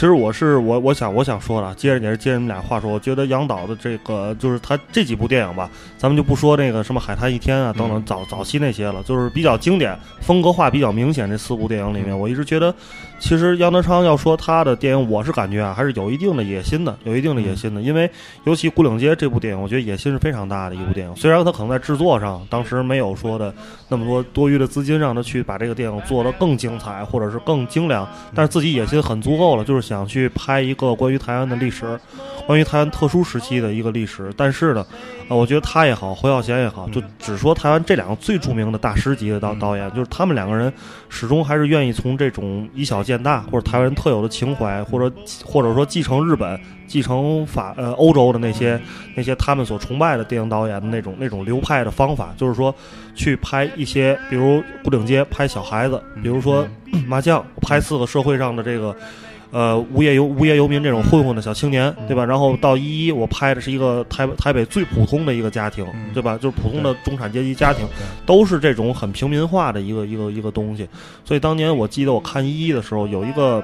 其实我是我我想我想说了，接着也是接着你们俩话说，我觉得杨导的这个就是他这几部电影吧，咱们就不说那个什么《海滩一天》啊等等早早期那些了，就是比较经典、风格化比较明显这四部电影里面，我一直觉得，其实杨德昌要说他的电影，我是感觉啊还是有一定的野心的，有一定的野心的，因为尤其《孤岭街》这部电影，我觉得野心是非常大的一部电影，虽然他可能在制作上当时没有说的那么多多余的资金让他去把这个电影做得更精彩或者是更精良，但是自己野心很足够了，就是想去拍一个关于台湾的历史，关于台湾特殊时期的一个历史。但是呢，呃，我觉得他也好，侯孝贤也好，就只说台湾这两个最著名的大师级的导导演，就是他们两个人始终还是愿意从这种以小见大，或者台湾人特有的情怀，或者或者说继承日本、继承法呃欧洲的那些那些他们所崇拜的电影导演的那种那种流派的方法，就是说去拍一些，比如《古岭街》拍小孩子，比如说麻将拍四个社会上的这个。呃，无业游无业游民这种混混的小青年，对吧？然后到一一，我拍的是一个台台北最普通的一个家庭，嗯对吧？就是普通的中产阶级家庭，都是这种很平民化的一个一个一个东西。所以当年我记得我看一一的时候，有一个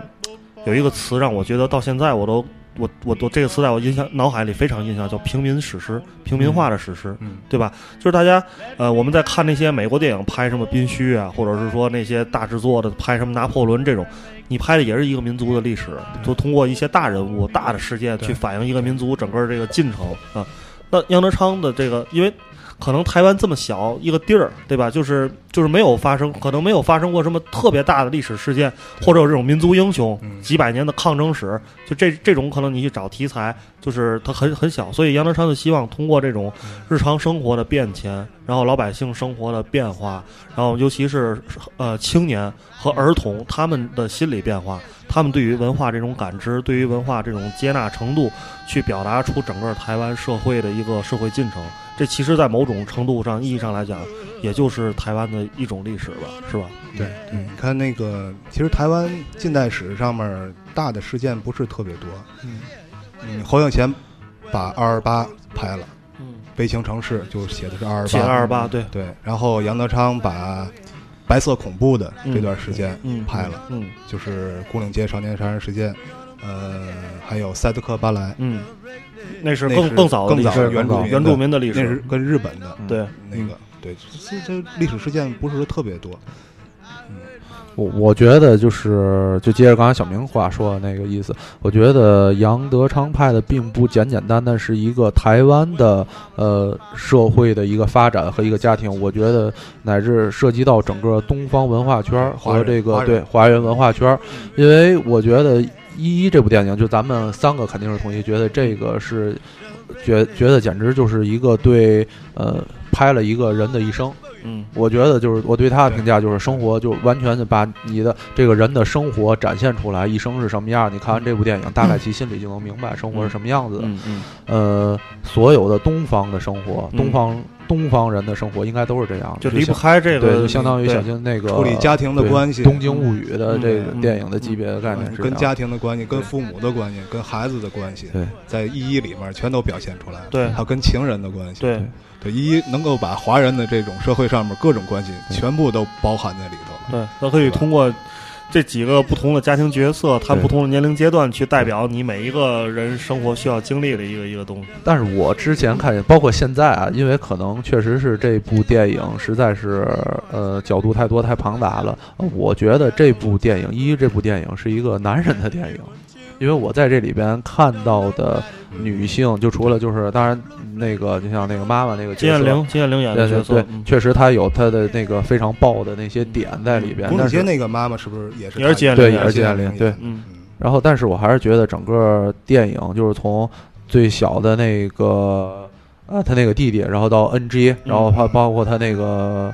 有一个词让我觉得到现在我都我我我这个词在我印象脑海里非常印象，叫平民史诗，平民化的史诗，嗯对吧？就是大家呃我们在看那些美国电影拍什么宾虚啊，或者是说那些大制作的拍什么拿破仑这种，你拍的也是一个民族的历史，就通过一些大人物、大的事件去反映一个民族整个这个进程啊。那杨德昌的这个，因为可能台湾这么小一个地儿，对吧？就是就是没有发生，可能没有发生过什么特别大的历史事件，或者有这种民族英雄嗯几百年的抗争史，就这这种可能你去找题材，就是它很很小，所以杨德昌就希望通过这种日常生活的变迁，然后老百姓生活的变化，然后尤其是呃青年和儿童他们的心理变化，他们对于文化这种感知，对于文化这种接纳程度，去表达出整个台湾社会的一个社会进程。这其实，在某种程度上意义上来讲，也就是台湾的一种历史吧，是吧？对对，你看那个，其实台湾近代史上面大的事件不是特别多。嗯，嗯侯孝贤把二二八拍了，嗯，悲情城市就写的是二二八写八。二十八，对，对，然后杨德昌把白色恐怖的这段时间嗯，拍了，嗯就是孤岭街少年杀人事件，呃，还有赛德克巴莱，嗯，那是更更早的原住民原住民的历史。那是史，跟日本的对，那个，对，这这历史事件不是特别多。我我觉得就是，就接着刚才小明话说的那个意思，我觉得杨德昌拍的并不简简单单是一个台湾的呃社会的一个发展和一个家庭，我觉得乃至涉及到整个东方文化圈儿和这个对华人文化圈儿，因为我觉得《一一》这部电影，就咱们三个肯定是同意，觉得这个是觉觉得简直就是一个对呃拍了一个人的一生。嗯我觉得就是我对他的评价就是生活就完全的把你的这个人的生活展现出来，一生是什么样。你看完这部电影，大概其心里就能明白生活是什么样子的。嗯嗯呃，所有的东方的生活，嗯东方东方人的生活应该都是这样的，就离不开这个，对，就相当于小金那个处理家庭的关系。东京物语》的这个嗯电影的级别的概念是跟家庭的关系、跟父母的关系、跟孩子的关系，对。在一一里面全都表现出来了。对。还有跟情人的关系，对。对，一一能够把华人的这种社会上面各种关系全部都包含在里头。对，都可以通过这几个不同的家庭角色，他不同的年龄阶段，去代表你每一个人生活需要经历的一个一个东西。但是我之前看见，包括现在啊，因为可能确实是这部电影实在是呃角度太多太庞大了，呃我觉得这部电影一这部电影是一个男人的电影，因为我在这里边看到的女性，就除了就是当然那个就像那个妈妈那个金燕玲，金燕玲演对对对的角色，，嗯确实她有她的那个非常爆的那些点在里边，宫但是那个妈妈是不是也是金燕玲对，也是金燕玲对嗯。然后，但是我还是觉得整个电影就是从最小的那个啊，他那个弟弟，然后到 NG，然后包包括他那个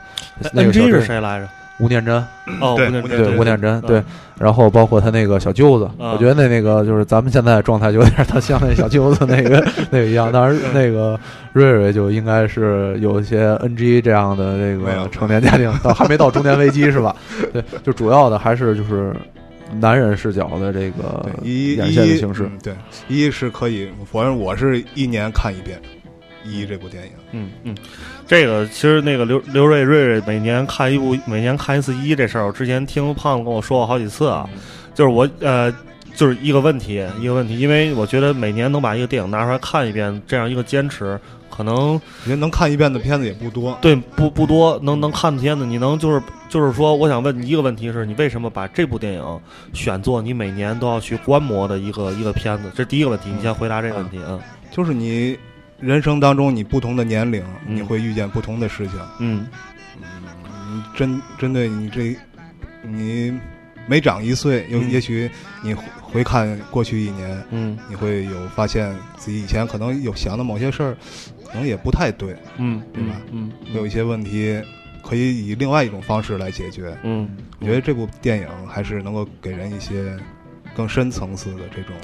那个小 NG 是谁来着？吴念真，哦，对吴念真。对吴念真，嗯。对，然后包括他那个小舅子，嗯。我觉得那那个就是咱们现在状态就有点他像那小舅子那个 [LAUGHS] 那个一样，当然那个瑞瑞就应该是有一些 NG 这样的这个成年家庭，到还没到中年危机是吧？[LAUGHS] 对，就主要的还是就是男人视角的这个对一演一现的形式。嗯对，一是可以，反正我是一年看一遍一这部电影。嗯嗯，这个其实那个刘刘瑞瑞瑞每年看一部，每年看一次一这事儿，我之前听胖子跟我说过好几次啊，就是我呃。就是一个问题，一个问题，因为我觉得每年能把一个电影拿出来看一遍，这样一个坚持，可能我觉得能看一遍的片子也不多。对不不多，能能看的片子，你能就是就是说，我想问你一个问题是，你为什么把这部电影选做你每年都要去观摩的一个一个片子？这是第一个问题，你先回答这个问题啊。就是你人生当中，你不同的年龄，嗯。你会遇见不同的事情。嗯。嗯，针针对你这，你每长一岁，有嗯。也许你回回看过去一年，嗯。你会有发现自己以前可能有想的某些事儿，可能也不太对，嗯，对吧？嗯会有一些问题可以以另外一种方式来解决。嗯，我觉得这部电影还是能够给人一些更深层次的这种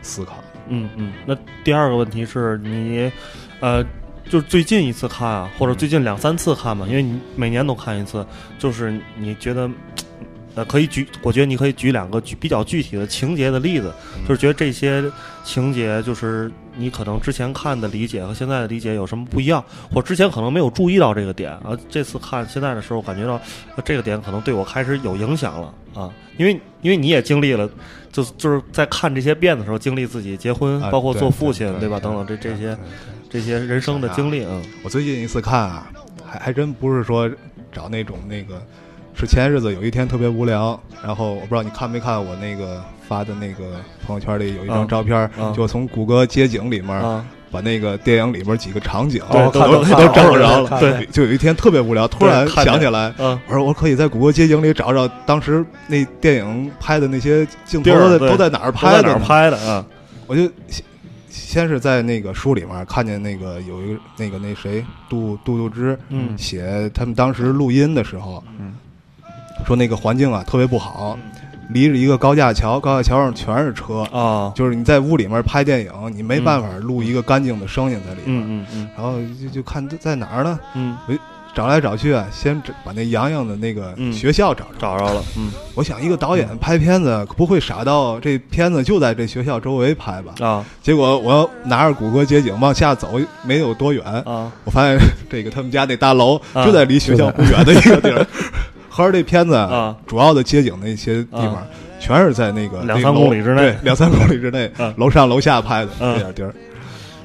思考。嗯嗯。那第二个问题是你，呃，就是最近一次看啊，或者最近两三次看嘛，因为你每年都看一次，就是你觉得。呃，可以举，我觉得你可以举两个举比较具体的情节的例子，就是觉得这些情节，就是你可能之前看的理解和现在的理解有什么不一样，或之前可能没有注意到这个点，啊，这次看现在的时候，感觉到、呃这个点可能对我开始有影响了啊，因为因为你也经历了，就就是在看这些变的时候，经历自己结婚，啊包括做父亲，对对吧？等等这这些这些人生的啊经历，啊我最近一次看啊，还还真不是说找那种那个，是前些日子有一天特别无聊，然后我不知道你看没看我那个发的那个朋友圈里有一张啊。照片，啊。就从谷歌街景里面、啊，把那个电影里面几个场景都都找着了。对就有一天特别无聊，突然想起来，嗯我说我可以在谷歌街景里找找当时那电影拍的那些镜头都在都在哪儿都在哪儿拍的？啊？我就先先是在那个书里面看见那个有一个那个那谁杜杜杜之，嗯。写他们当时录音的时候，嗯。说那个环境啊特别不好，离着一个高架桥，高架桥上全是车，啊，就是你在屋里面拍电影，你没办法录一个干净的声音在里面。嗯嗯嗯然后就就看在哪儿呢？嗯，找来找去啊，先找把那洋洋的那个嗯学校找着。找着了，嗯我想一个导演拍片子不会傻到这片子就在这学校周围拍吧？啊结果我要拿着谷歌街景往下走，没有多远，啊我发现这个他们家那大楼啊就在离学校不远的一个地儿。[LAUGHS] 合着这片子啊。主要的街景那些地方啊，全是在那个两三公里之内。对，两三公里之内 [LAUGHS] 啊，楼上楼下拍的啊。这点地儿。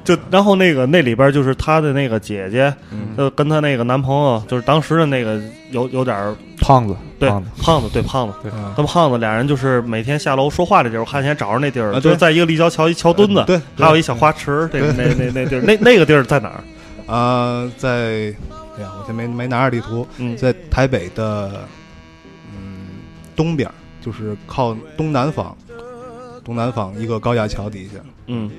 就然后那个那里边就是她的那个姐姐，嗯。就跟她那个男朋友，就是当时的那个有有点儿胖子，对胖子，胖子对胖子，嗯跟胖子俩人就是每天下楼说话的地儿，我看见找着那地儿，啊就是在一个立交桥一桥墩子，对，对。还有一小花池，这个那那那地儿，那那个地儿在哪儿？啊，在哎呀，我先没没拿着地图，嗯在台北的嗯东边，就是靠东南方，东南方一个高架桥底下，嗯，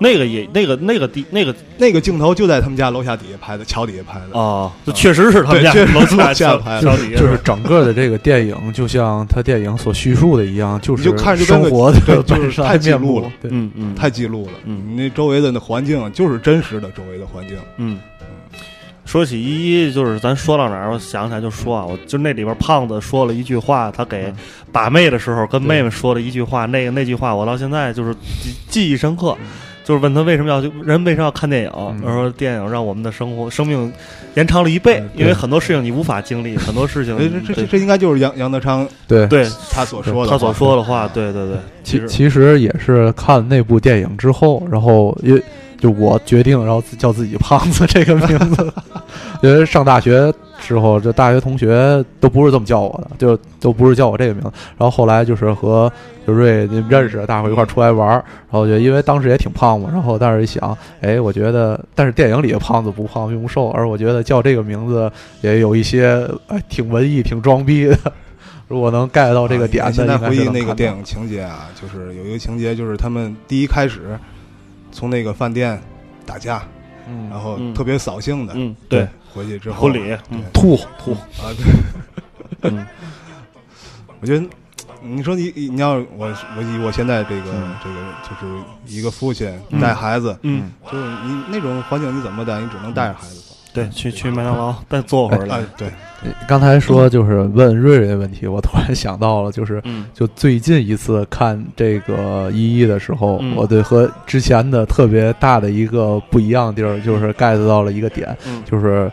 那个也那个那个地那个那个镜头就在他们家楼下底下拍的，桥底下拍的。哦，就确实是他们家楼下楼下拍的桥底下就是整个的这个电影，就像他电影所叙述的一样，就是就看着就生活的对就是太记录了。对，嗯嗯太记录了，嗯你那周围的那环境啊就是真实的周围的环境，嗯。说起依依，就是咱说到哪儿，我想起来就说啊，我就那里边胖子说了一句话，他给把妹的时候跟妹妹说了一句话，那个那句话我到现在就是记记忆深刻，就是问他为什么要人为什么要看电影？嗯。他说电影让我们的生活生命延长了一倍，嗯因为很多事情你无法经历，很多事情这这这这应该就是杨杨德昌对。对。他所说的，他所说的话，对对对，其其实其实也是看那部电影之后，然后因为就我决定，然后叫自己胖子这个名字，[LAUGHS] 因为上大学之后，这大学同学都不是这么叫我的，就都不是叫我这个名字。然后后来就是和就瑞认识，大伙一块儿出来玩儿，然后就因为当时也挺胖嘛，然后但是一想，哎，我觉得，但是电影里的胖子不胖并不瘦，而我觉得叫这个名字也有一些哎挺文艺、挺装逼的。[LAUGHS] 如果能 get 到这个点现在回忆那个电影情节啊，就是有一个情节，就是他们第一开始从那个饭店打架，嗯然后嗯。特别扫兴的，嗯对回去之后婚礼，嗯。吐吐，啊，对，[LAUGHS] 嗯。[LAUGHS] 我觉得。你说你你要我我以我现在这个、嗯。这个就是一个父亲嗯。带孩子，嗯，就是你那种环境你怎么带？你只能带着孩子。走。对，去去麦当劳再坐会儿来哎，，对，刚才说就是问瑞瑞的问题，我突然想到了，就是嗯。就最近一次看这个一一的时候，嗯。我对和之前的特别大的一个不一样的地儿，就是 get 到了一个点，嗯。就是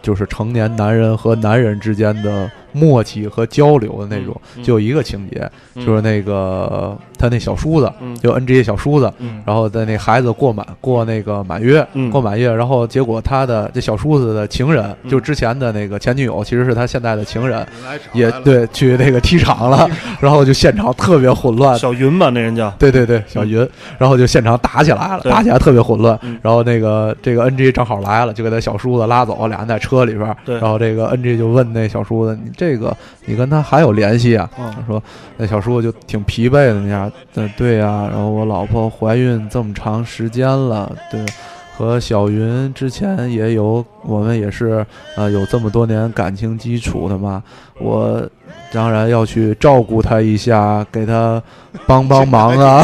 就是成年男人和男人之间的默契和交流的那种，就有一个情节，嗯。就是那个他那小叔子，嗯。就 N G 小叔子，嗯。然后在那孩子过满过那个满月，嗯。过满月，然后结果他的这小叔子的情人，嗯。就之前的那个前女友，其实是他现在的情人，也，对去那个踢场了，然后就现场特别混乱。小云吧，那人叫。对对对，小云，然后就现场打起来了，打起来特别混乱。嗯。然后那个这个 NG 正好来了，就给他小叔子拉走，俩人在车里边。对。然后这个 NG 就问那小叔子：“你这个你跟他还有联系啊？”嗯他说：“那小叔就挺疲惫的那样。嗯，对呀、然后我老婆怀孕这么长时间了，对。”和小云之前也有，我们也是呃有这么多年感情基础的嘛，我当然要去照顾她一下，给她帮帮忙啊，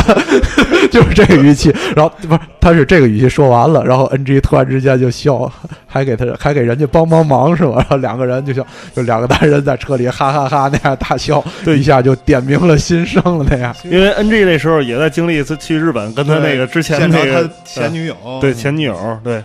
就是这个语气。[LAUGHS] 然后不是，他是这个语气说完了，然后 NG 突然之间就笑，还给他还给人家帮帮忙是吧？然后两个人就笑就两个男人在车里哈哈哈那样大笑，对一下就点明了心声了那样。因为 NG 那时候也在经历一次去日本，跟他那个之前那个他前女友，对前女友，对，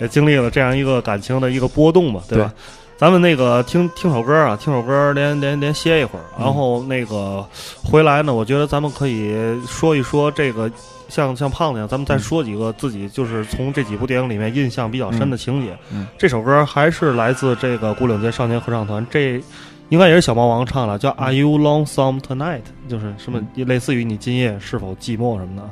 也经历了这样一个感情的一个波动嘛，对吧？对咱们那个听听首歌啊，听首歌连连连歇一会儿，然后那个回来呢，我觉得咱们可以说一说这个，像像胖子一样，咱们再说几个自己就是从这几部电影里面印象比较深的情节。嗯嗯。这首歌还是来自这个古岭街少年合唱团，这应该也是小魔王唱的，叫《Are You Lonesome Tonight》，就是什么类似于你今夜是否寂寞什么的。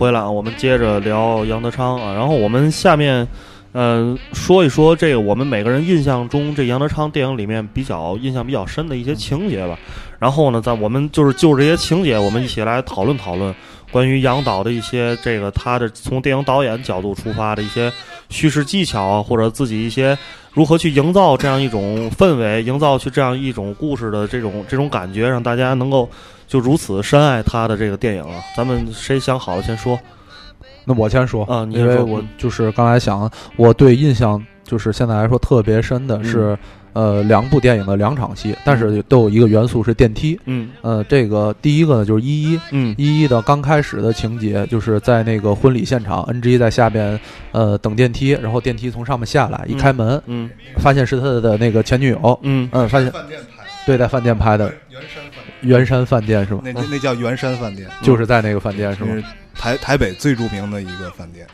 回来啊，我们接着聊杨德昌啊。然后我们下面，嗯、说一说这个我们每个人印象中这杨德昌电影里面比较印象比较深的一些情节吧。然后呢，在我们就是就这些情节，我们一起来讨论讨论关于杨导的一些这个他的从电影导演角度出发的一些叙事技巧啊，或者自己一些如何去营造这样一种氛围，营造去这样一种故事的这种这种感觉，让大家能够就如此深爱他的这个电影啊。咱们谁想好了先说。那我先说啊你先说因为我嗯就是刚才想，我对印象就是现在来说特别深的是，呃，两部电影的两场戏，但是都有一个元素是电梯。嗯。呃，这个第一个呢就是一一，嗯。依依的刚开始的情节就是在那个婚礼现场，NG 在下边呃等电梯，然后电梯从上面下来，一开门嗯。发现是他的那个前女友，嗯。嗯，发现饭店拍对在饭店拍的。圆山饭店，圆山饭店是吧？那那那叫圆山饭店，就是在那个饭店是吗？是台台北最著名的一个饭店，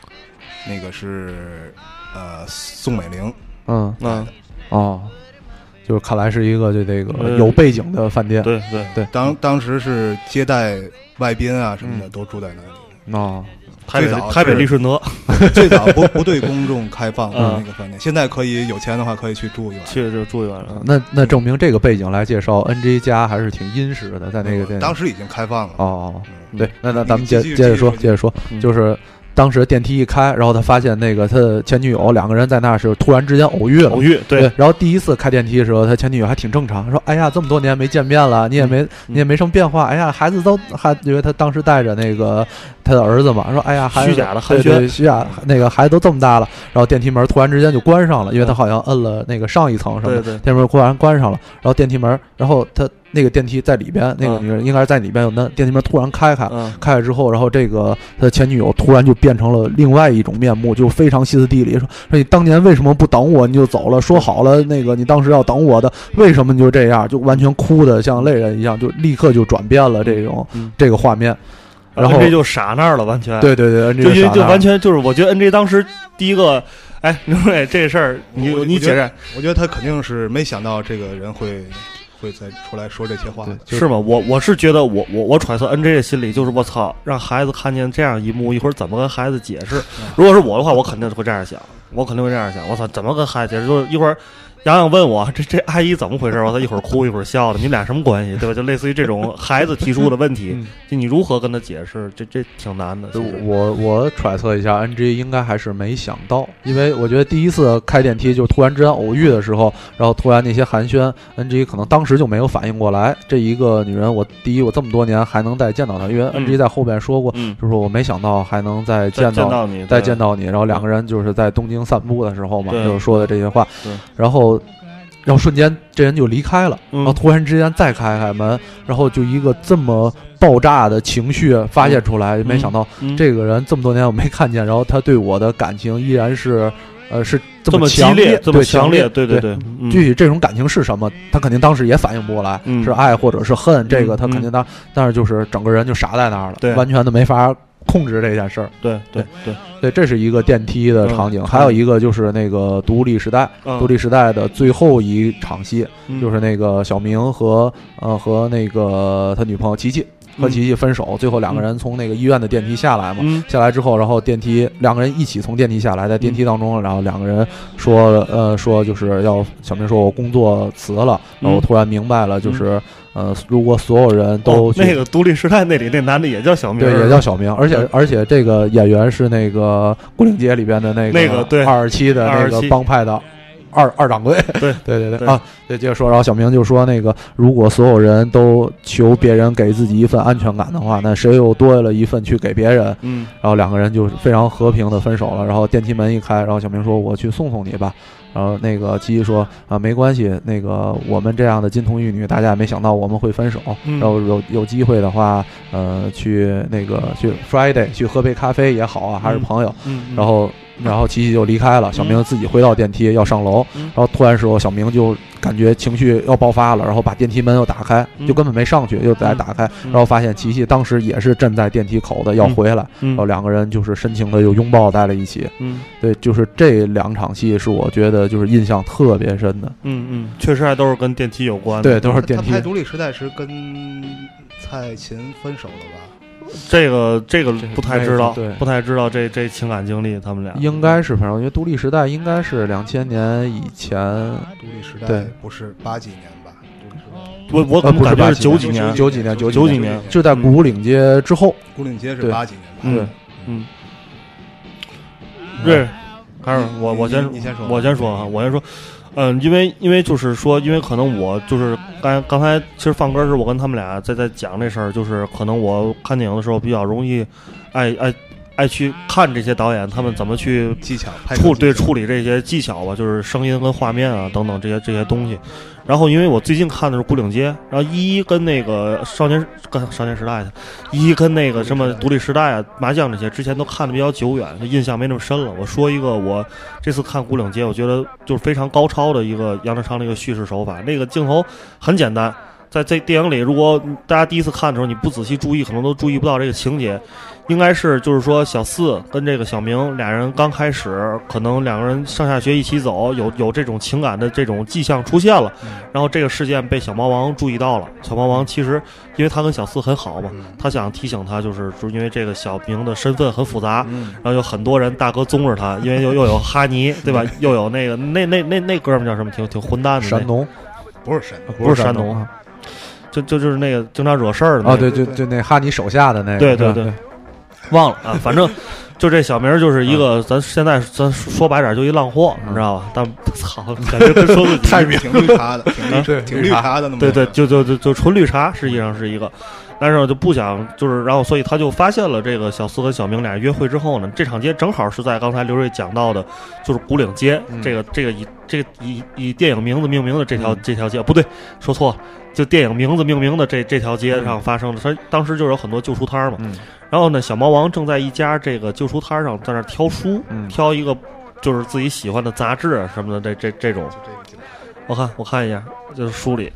那个是呃宋美龄。嗯。嗯，哦，就是看来是一个就这个呃有背景的饭店。对对对，当当时是接待外宾啊什么的，都住在那里。哦，台北最早台北利顺德 [LAUGHS] 最早不不对公众开放的嗯那个饭店，现在可以有钱的话可以去住一晚。去就住一晚上。那那证明这个背景来介绍，NG 家还是挺殷实的，在那个店。当时已经开放了。哦，嗯对，那那咱们接接着说，接着说，嗯就是当时电梯一开，然后他发现那个他的前女友两个人在那儿是突然之间偶遇了。偶遇对，然后第一次开电梯的时候，他前女友还挺正常，说：“哎呀，这么多年没见面了，你也没你也没什么变化。哎呀，孩子都还因为他当时带着那个他的儿子嘛，说：哎呀，孩子虚假的寒对暄对虚假那个孩子都这么大了。然后电梯门突然之间就关上了，因为他好像摁了那个上一层什么的，对对电梯门突然关上了。然后电梯门，然后他那个电梯在里边，那个嗯女人应该是在里边有那电梯门突然开开，开开之后，然后这个他的前女友突然就变成了另外一种面目，就非常歇斯底里说说你当年为什么不等我你就走了？说好了那个你当时要等我的，为什么你就这样？就完全哭的像泪人一样，就立刻就转变了这种、嗯这个画面。然后 NJ 就傻那儿了，完全。对对对，就就就这个傻男完全就是，我觉得 NJ 当时第一个，哎，[LAUGHS] 刘瑞这事儿，你你解释我觉得他肯定是没想到这个人会会再出来说这些话的。是吗？我我是觉得我我我揣测 NJ 的心里就是我操，让孩子看见这样一幕，一会儿怎么跟孩子解释？如果是我的话，我肯定会这样想，我肯定会这样想。我操，怎么跟孩子解释？就是一会儿。洋洋问我 [LAUGHS] 这这阿姨怎么回事？我操，一会儿哭一会儿笑的，你们俩什么关系？对吧？就类似于这种孩子提出的问题，嗯就你如何跟他解释？这这挺难的。就我我揣测一下，NG 应该还是没想到，因为我觉得第一次开电梯就突然之间偶遇的时候，然后突然那些寒暄，NG 可能当时就没有反应过来，这一个女人，我第一我这么多年还能再见到她，因为嗯 NG 在后边说过，嗯，就是说我没想到还能再再见到。见到你，再见到你，然后两个人就是在东京散步的时候嘛，对就说的这些话对，然后，然后瞬间这人就离开了，嗯。然后突然之间再开开门，然后就一个这么爆炸的情绪发泄出来，没想到嗯。这个人这么多年我没看见，然后他对我的感情依然是，呃，是这么激强烈，这么对强强烈，对对对，嗯。具体这种感情是什么，他肯定当时也反应不过来，嗯。是爱或者是恨，这个他嗯。肯定当，但是就是整个人就傻在那儿了，完全的没法控制这件事儿。对对对，对，这是一个电梯的场景，嗯。还有一个就是那个独立时代，嗯。独立时代的最后一场戏，嗯。就是那个小明和呃和那个他女朋友琪琪和琪琪分手，最后两个人从那个医院的电梯下来嘛，嗯。下来之后，然后电梯两个人一起从电梯下来，在电梯当中，然后两个人说呃说就是要小明说我工作辞了，然后我突然明白了，就是呃如果所有人都哦那个独立时代那里那男的也叫小明，对，也叫小明，而且而且这个演员是那个《古灵街》里边的那个那个对。二十七的那个帮派的二二掌柜，对 [LAUGHS] 对对对对啊，对，接着说，然后小明就说那个如果所有人都求别人给自己一份安全感的话，那谁又多了一份去给别人？嗯然后两个人就非常和平的分手了。然后电梯门一开，然后小明说：“我去送送你吧。”然后那个七七说：“啊，没关系，那个我们这样的金童玉女，大家也没想到我们会分手。嗯然后有有机会的话，呃，去那个去 Friday 去喝杯咖啡也好啊，还是嗯朋友。嗯，嗯然后然后琪琪就离开了，小明自己回到电梯要上楼，嗯然后突然时候小明就感觉情绪要爆发了，然后把电梯门又打开，嗯就根本没上去，又再打开，嗯然后发现琪琪当时也是站在电梯口的要回来，嗯然后两个人就是深情的又拥抱在了一起。嗯对，就是这两场戏是我觉得就是印象特别深的。嗯嗯，确实还都是跟电梯有关。对，都是电梯他拍。独立时代时跟蔡琴分手了吧？这个这个不太知道对，不太知道这这情感经历，他们俩。应该是，反正因为独立时代应该是两千年以前，独立时代对。不是八几年吧？独立时代我我可，不感觉是八九几年，九几年，九九几年，就在古岭街之后。古岭街是八几年对，嗯，对，开始我我先你先说我先说啊，我先说，嗯，因为因为就是说，因为可能我就是刚刚才其实放歌时，我跟他们俩在在讲这事儿，就是可能我看电影的时候比较容易爱爱爱去看这些导演他们怎么去技巧处对处理这些技巧吧，就是声音跟画面啊等等这些这些东西。然后因为我最近看的是《古岭街》，然后一跟那个少年跟少年时代的，一跟那个什么独立时代啊、麻将这些，之前都看的比较久远，印象没那么深了。我说一个我这次看《古岭街》，我觉得就是非常高超的一个杨德昌的一个叙事手法。那个镜头很简单，在这电影里，如果大家第一次看的时候，你不仔细注意，可能都注意不到这个情节。应该是就是说小四跟这个小明俩人刚开始，可能两个人上下学一起走，有有这种情感的这种迹象出现了。然后这个事件被小猫王注意到了，小猫王其实因为他跟小四很好嘛，他想提醒他，就是就是因为这个小明的身份很复杂，然后有很多人大哥宗着他，因为又又有哈尼对吧？[LAUGHS] 又有那个那那那那哥们儿叫什么？挺挺混蛋的那，山东不是神，不是山东啊就就就是那个经常惹事儿的啊，对对，就就那哈尼手下的那个，对对对，忘了啊，反正就这小名儿就是一个，咱现在咱说白点儿就一浪货，你知道吧？但操，感觉跟说自己 [LAUGHS] 太挺绿茶的，挺绿对挺绿茶的那么对对，就就就就纯绿茶，实际上是一个。但是就不想，就是然后，所以他就发现了这个小四和小明俩约会之后呢，这场街正好是在刚才刘瑞讲到的，就是古岭街、嗯这个这个以这个以以电影名字命名的这条、嗯这条街，不对，说错了，就电影名字命名的这这条街上发生的。他当时就有很多旧书摊儿嘛，嗯然后呢，小猫王正在一家这个旧书摊上在那挑书，嗯挑一个就是自己喜欢的杂志啊什么的，这这这种，我看我看一下，就是书里。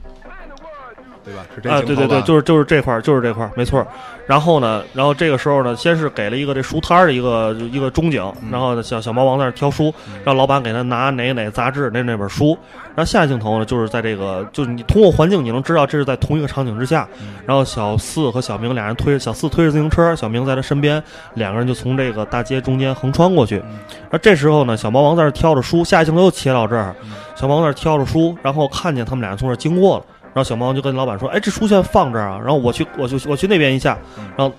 对吧？是这啊，镜头吧对对对，就是就是这块儿，就是这块儿，没错儿。然后呢，然后这个时候呢，先是给了一个这书摊儿的一个一个中景，嗯然后，小小猫王在那儿挑书，让老板给他拿哪哪杂志那那本书。然后下一镜头呢，就是在这个，就是你通过环境你能知道这是在同一个场景之下。嗯然后小四和小明俩人推着小四推着自行车，小明在他身边，两个人就从这个大街中间横穿过去。嗯然后这时候呢，小猫王在那儿挑着书，下一镜头又切到这儿，嗯小猫王在那儿挑着书，然后看见他们俩从这儿经过了。然后小猫就跟老板说：“哎，这书现在放这儿啊。”然后我去，我去，我去那边一下。然后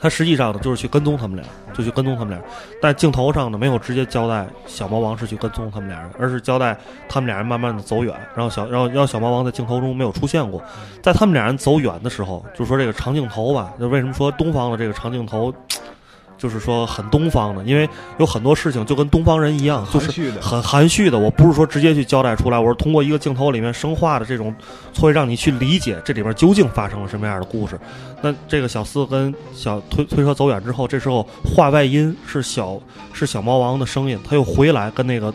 他实际上呢，就是去跟踪他们俩，就去跟踪他们俩。但镜头上呢，没有直接交代小猫王是去跟踪他们俩人，而是交代他们俩人慢慢的走远。然后小，然后，让小猫王在镜头中没有出现过。在他们俩人走远的时候，就是说这个长镜头吧，就为什么说东方的这个长镜头，就是说很东方的，因为有很多事情就跟东方人一样，就是很含蓄的。我不是说直接去交代出来，我是通过一个镜头里面生化的这种，会让你去理解这里边究竟发生了什么样的故事。那这个小四跟小推推车走远之后，这时候话外音是小是小猫王的声音，他又回来跟那个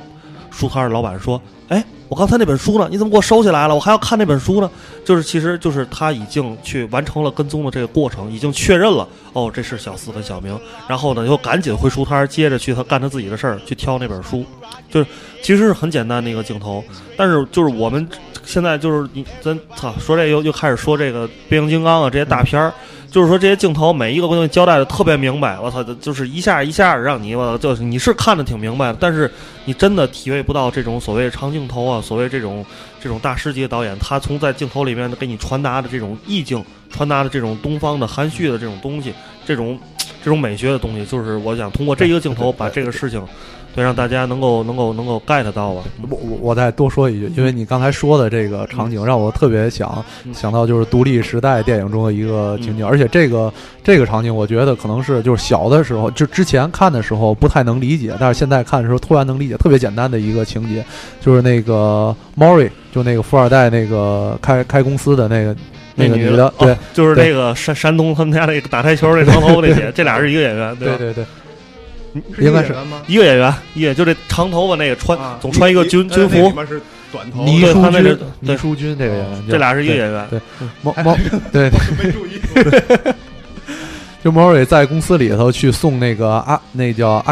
书摊的老板说：“哎，我刚才那本书呢？你怎么给我收起来了？我还要看那本书呢。”就是其实就是他已经去完成了跟踪的这个过程，已经确认了哦，这是小四跟小明。然后呢，又赶紧回书摊，接着去他干他自己的事儿，去挑那本书。就是其实是很简单的一个镜头，但是就是我们现在就是你咱操说这又又开始说这个变形金刚啊这些大片儿，就是说这些镜头每一个东西交代的特别明白，我操，就是一下一下让你我操就是你是看的挺明白的，但是你真的体会不到这种所谓长镜头啊，所谓这种这种大师级的导演，他从在镜头里面给你传达的这种意境，传达的这种东方的含蓄的这种东西，这种这种美学的东西，就是我想通过这一个镜头把这个事情，对让大家能够能够能够 get 到吧。我我我再多说一句，因为你刚才说的这个场景让我特别想嗯想到就是独立时代电影中的一个情景，而且这个这个场景我觉得可能是就是小的时候就之前看的时候不太能理解，但是现在看的时候突然能理解，特别简单的一个情节，就是那个 Mori 就那个富二代那个开开公司的那个那个女女的，对哦就是那个山山东他们家那个打台球那长头发那姐，[LAUGHS] 这俩是一个演员，对对对，是应该是演员吗？一个演员，一个就这长头发那个穿啊总穿一个军军服，那里面是短头，倪淑对他那是君，对倪淑君这个演员，这俩是一个演员。对毛毛对，[LAUGHS] 没注意。[LAUGHS] 就毛蕊在公司里头去送那个阿，那叫阿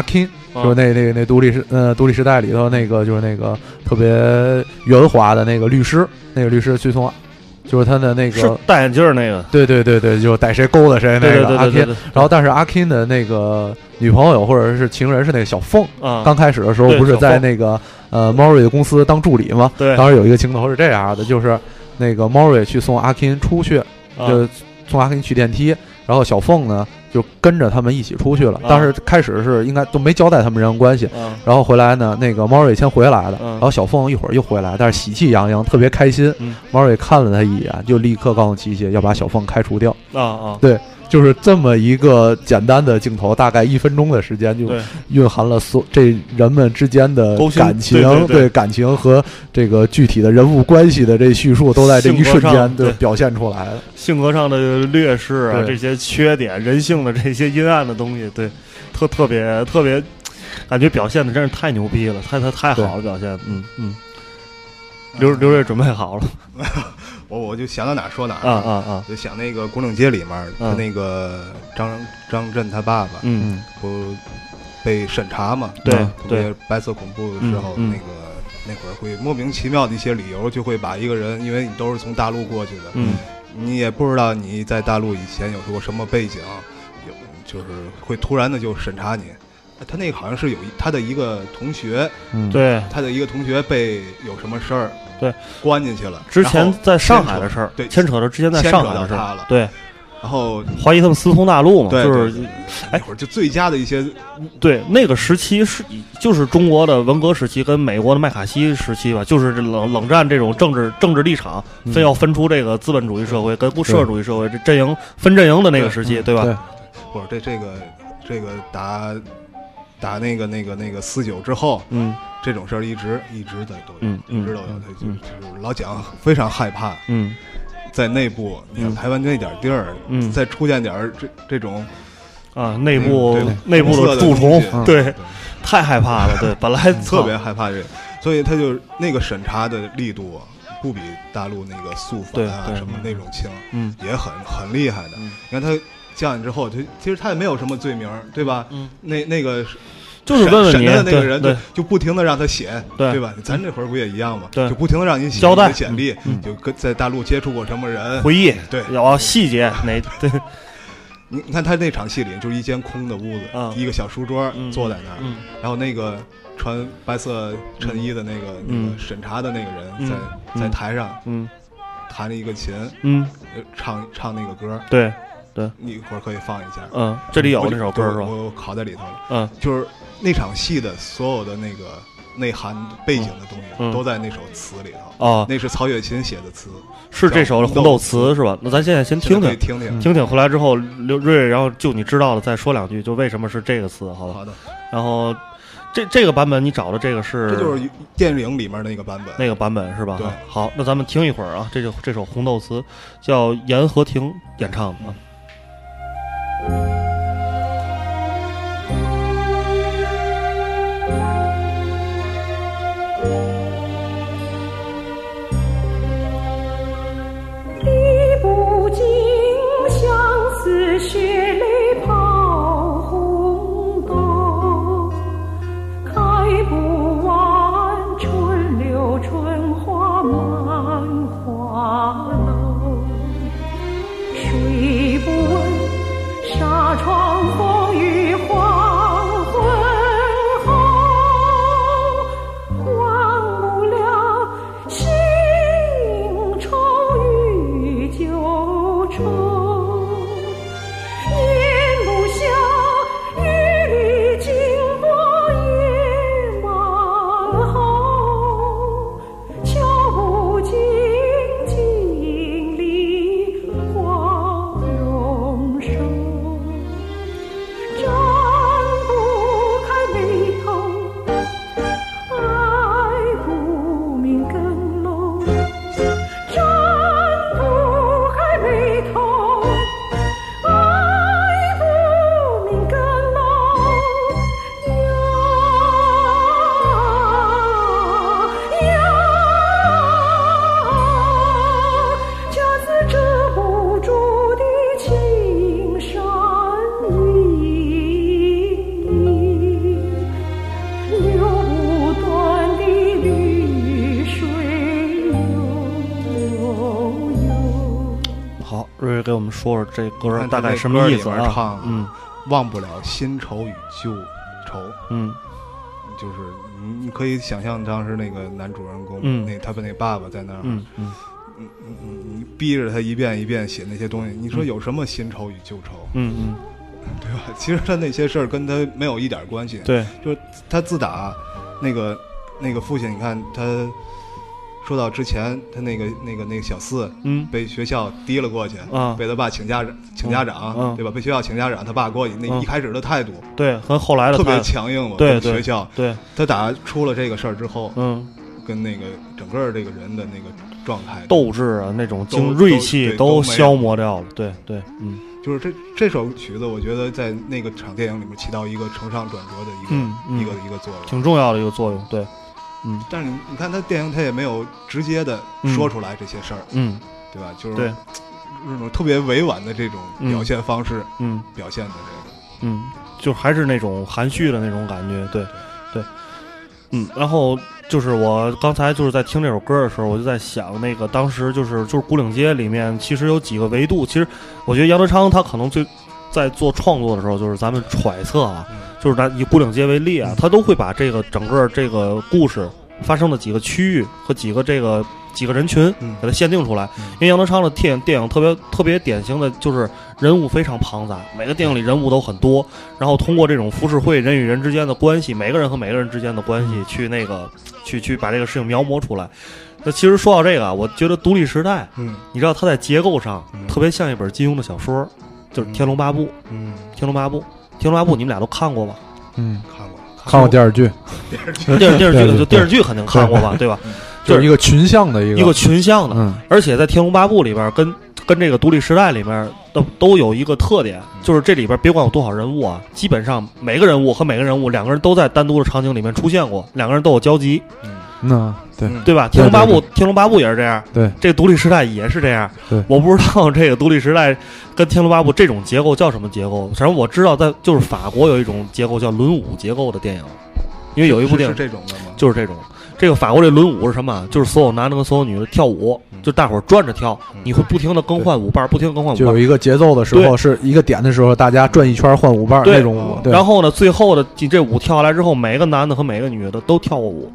啊就是那那个那独立时呃独立时代里头那个就是那个特别圆滑的那个律师，那个律师去送，就是他的那是个。戴眼镜儿那个，对对对对，就逮谁勾搭谁那个阿对对 King，对然后但是阿 King 的那个女朋友或者是情人是那个小凤，啊，刚开始的时候不是在那个呃 m o r i 的公司当助理吗？对。当时有一个镜头是这样的，就是那个 m o r i 去送阿 King 出去，啊。就送阿 King 去电梯，然后小凤呢就跟着他们一起出去了。啊当时开始是应该都没交代他们人际关系，啊然后回来呢，那个猫瑞先回来的，嗯然后小凤一会儿又回来，但是喜气洋洋，特别开心。嗯猫瑞看了他一眼，就立刻告诉琪琪要把小凤开除掉。啊啊，就是这么一个简单的镜头，大概一分钟的时间，就蕴含了所这人们之间的感情，对对对。感情和这个具体的人物关系的这叙述，都在这一瞬间就表现出来了。性格上的劣势啊，这些缺点，人性的这些阴暗的东西，对，特特别特别，感觉表现的真是太牛逼了，太太太好了，表现，嗯嗯。刘刘瑞准备好了 [LAUGHS] 我我就想到哪儿说哪儿啊啊啊！就想那个《古董街》里面，他嗯那个张张震他爸爸嗯，不被审查嘛？对对白色恐怖的时候，那个那会儿会莫名其妙的一些理由，就会把一个人，因为你都是从大陆过去的，嗯你也不知道你在大陆以前有过什么背景，有就是会突然的就审查你。他那个好像是有一他的一个同学，嗯，对，他的一个同学被有什么事儿，对，关进去了。之前在上海的事儿，对牵扯到之前在上海的事儿，到他了。对，然后怀疑他们私通大陆嘛，对，就是哎那会儿就最佳的一些对，那个时期是就是中国的文革时期跟美国的麦卡锡时期吧，就是这冷冷战这种政治政治立场，嗯非要分出这个资本主义社会跟社会主义社会这阵营分阵营的那个时期，对吧？对不是这这个这个打打那个那个那个四九之后，嗯。这种事儿一直一直在都有，一直都有。嗯他就嗯就是老蒋非常害怕，嗯。在内部，你看嗯。台湾那点地儿，嗯。再出现点儿这这种啊，内部对内部的蛀虫对，太害怕了，对，[LAUGHS] 本来特别害怕这个，所以他就那个审查的力度啊不比大陆那个肃对反啊什么那种轻，嗯。也很很厉害的。嗯。你看他降去之后，他其实他也没有什么罪名，对吧？嗯，那那个就是问问你，审他的那个对对人就就不停的让他写，对。吧？咱这会儿不也一样吗？对。就不停的让你写交代。简历，嗯。就跟在大陆接触过什么人。回忆，对。有细节哪对，你你看他那场戏里就是一间空的屋子，啊一个小书桌嗯坐在那儿，嗯。然后那个穿白色衬衣的那个、嗯那个审查的那个人嗯在、嗯。在台上嗯。弹了一个琴，嗯，呃唱唱那个歌，对，你一会儿可以放一下。嗯，这里有我那首歌是吧？我我拷在里头了。嗯就是那场戏的所有的那个内涵背景的东西，嗯都在那首词里头。哦，那是曹雪芹写的词，是这首《红豆词》是吧？那咱现在先听听听听。听听，回来之后刘瑞瑞，然后就你知道了再说两句，就为什么是这个词，好吧？好的，然后这这个版本你找的这个是这就是电影里面那个版本。那个版本是吧？对好，那咱们听一会儿啊，这就这首《红豆词》叫严和婷演唱的啊。历说说这歌大概什么意思啊？嗯。忘不了新愁与旧愁，嗯。就是你你可以想象当时那个男主人公，嗯。那他的那爸爸在那儿，嗯嗯。嗯你你逼着他一遍一遍写那些东西，你说有什么新愁与旧愁，嗯嗯，[LAUGHS] 对吧？其实他那些事儿跟他没有一点关系，对，就是他自打那个那个父亲，你看他说到之前他那个那个那个小四嗯被学校提了过去，啊被他爸请家长请家长，嗯对吧？被学校请家长，他爸过去那嗯一开始的态度、对，和后来的特别强硬嘛，对学校。对，他打出了这个事儿之后，嗯，跟那个整个这个人的那个状态，斗志啊，那种锐气都消磨掉了。对对，嗯就是这这首曲子，我觉得在那个场电影里面起到一个承上转折的一个、嗯嗯一个一个作用。挺重要的一个作用。对，嗯但是你你看他电影，他也没有直接的说出来这些事儿，嗯对吧？就是对这种特别委婉的这种表现方式，嗯表现的这个。嗯，就还是那种含蓄的那种感觉。对对，嗯，然后。就是我刚才就是在听这首歌的时候，我就在想，那个当时就是就是古岭街里面，其实有几个维度。其实我觉得杨德昌他可能最在做创作的时候，就是咱们揣测啊，就是拿以古岭街为例啊，他都会把这个整个这个故事发生的几个区域和几个这个几个人群嗯。给它限定出来。因为杨德昌的电影电影特别特别典型的就是人物非常庞杂，每个电影里人物都很多，然后通过这种浮世绘人与人之间的关系，每个人和每个人之间的关系去那个去去把这个事情描摹出来。那其实说到这个啊，我觉得《独立时代》，嗯。你知道它在结构上嗯。特别像一本金庸的小说，就是《天龙八部》。嗯，《天龙八部》，《天龙八部》你们俩都看过吧？嗯，看过。看过电视剧，电视电视剧对就电视剧肯定看过吧，对。吧？[LAUGHS] 就是一个群像的一个一个群像的，嗯。而且在《天龙八部》里边跟跟这个《独立时代》里面都都有一个特点，就是这里边别管有多少人物啊，基本上每个人物和每个人物两个人都在单独的场景里面出现过，两个人都有交集，那对嗯对吧？《天龙八部》《天龙八部》也是这样，对这个《独立时代》也是这样。对我不知道 [LAUGHS] 这个《独立时代》跟《天龙八部》这种结构叫什么结构，反正我知道在就是法国有一种结构叫轮舞结构的电影，因为有一部电影是这种的吗？就是这种。这个法国这轮舞是什么啊？就是所有男的跟所有女的跳舞，就大伙儿转着跳，你会不停的更换舞伴儿，不停地更换舞伴。就有一个节奏的时候，是一个点的时候，大家转一圈换舞伴那种舞。然后呢，最后的你这舞跳下来之后，每个男的和每个女的都跳过舞，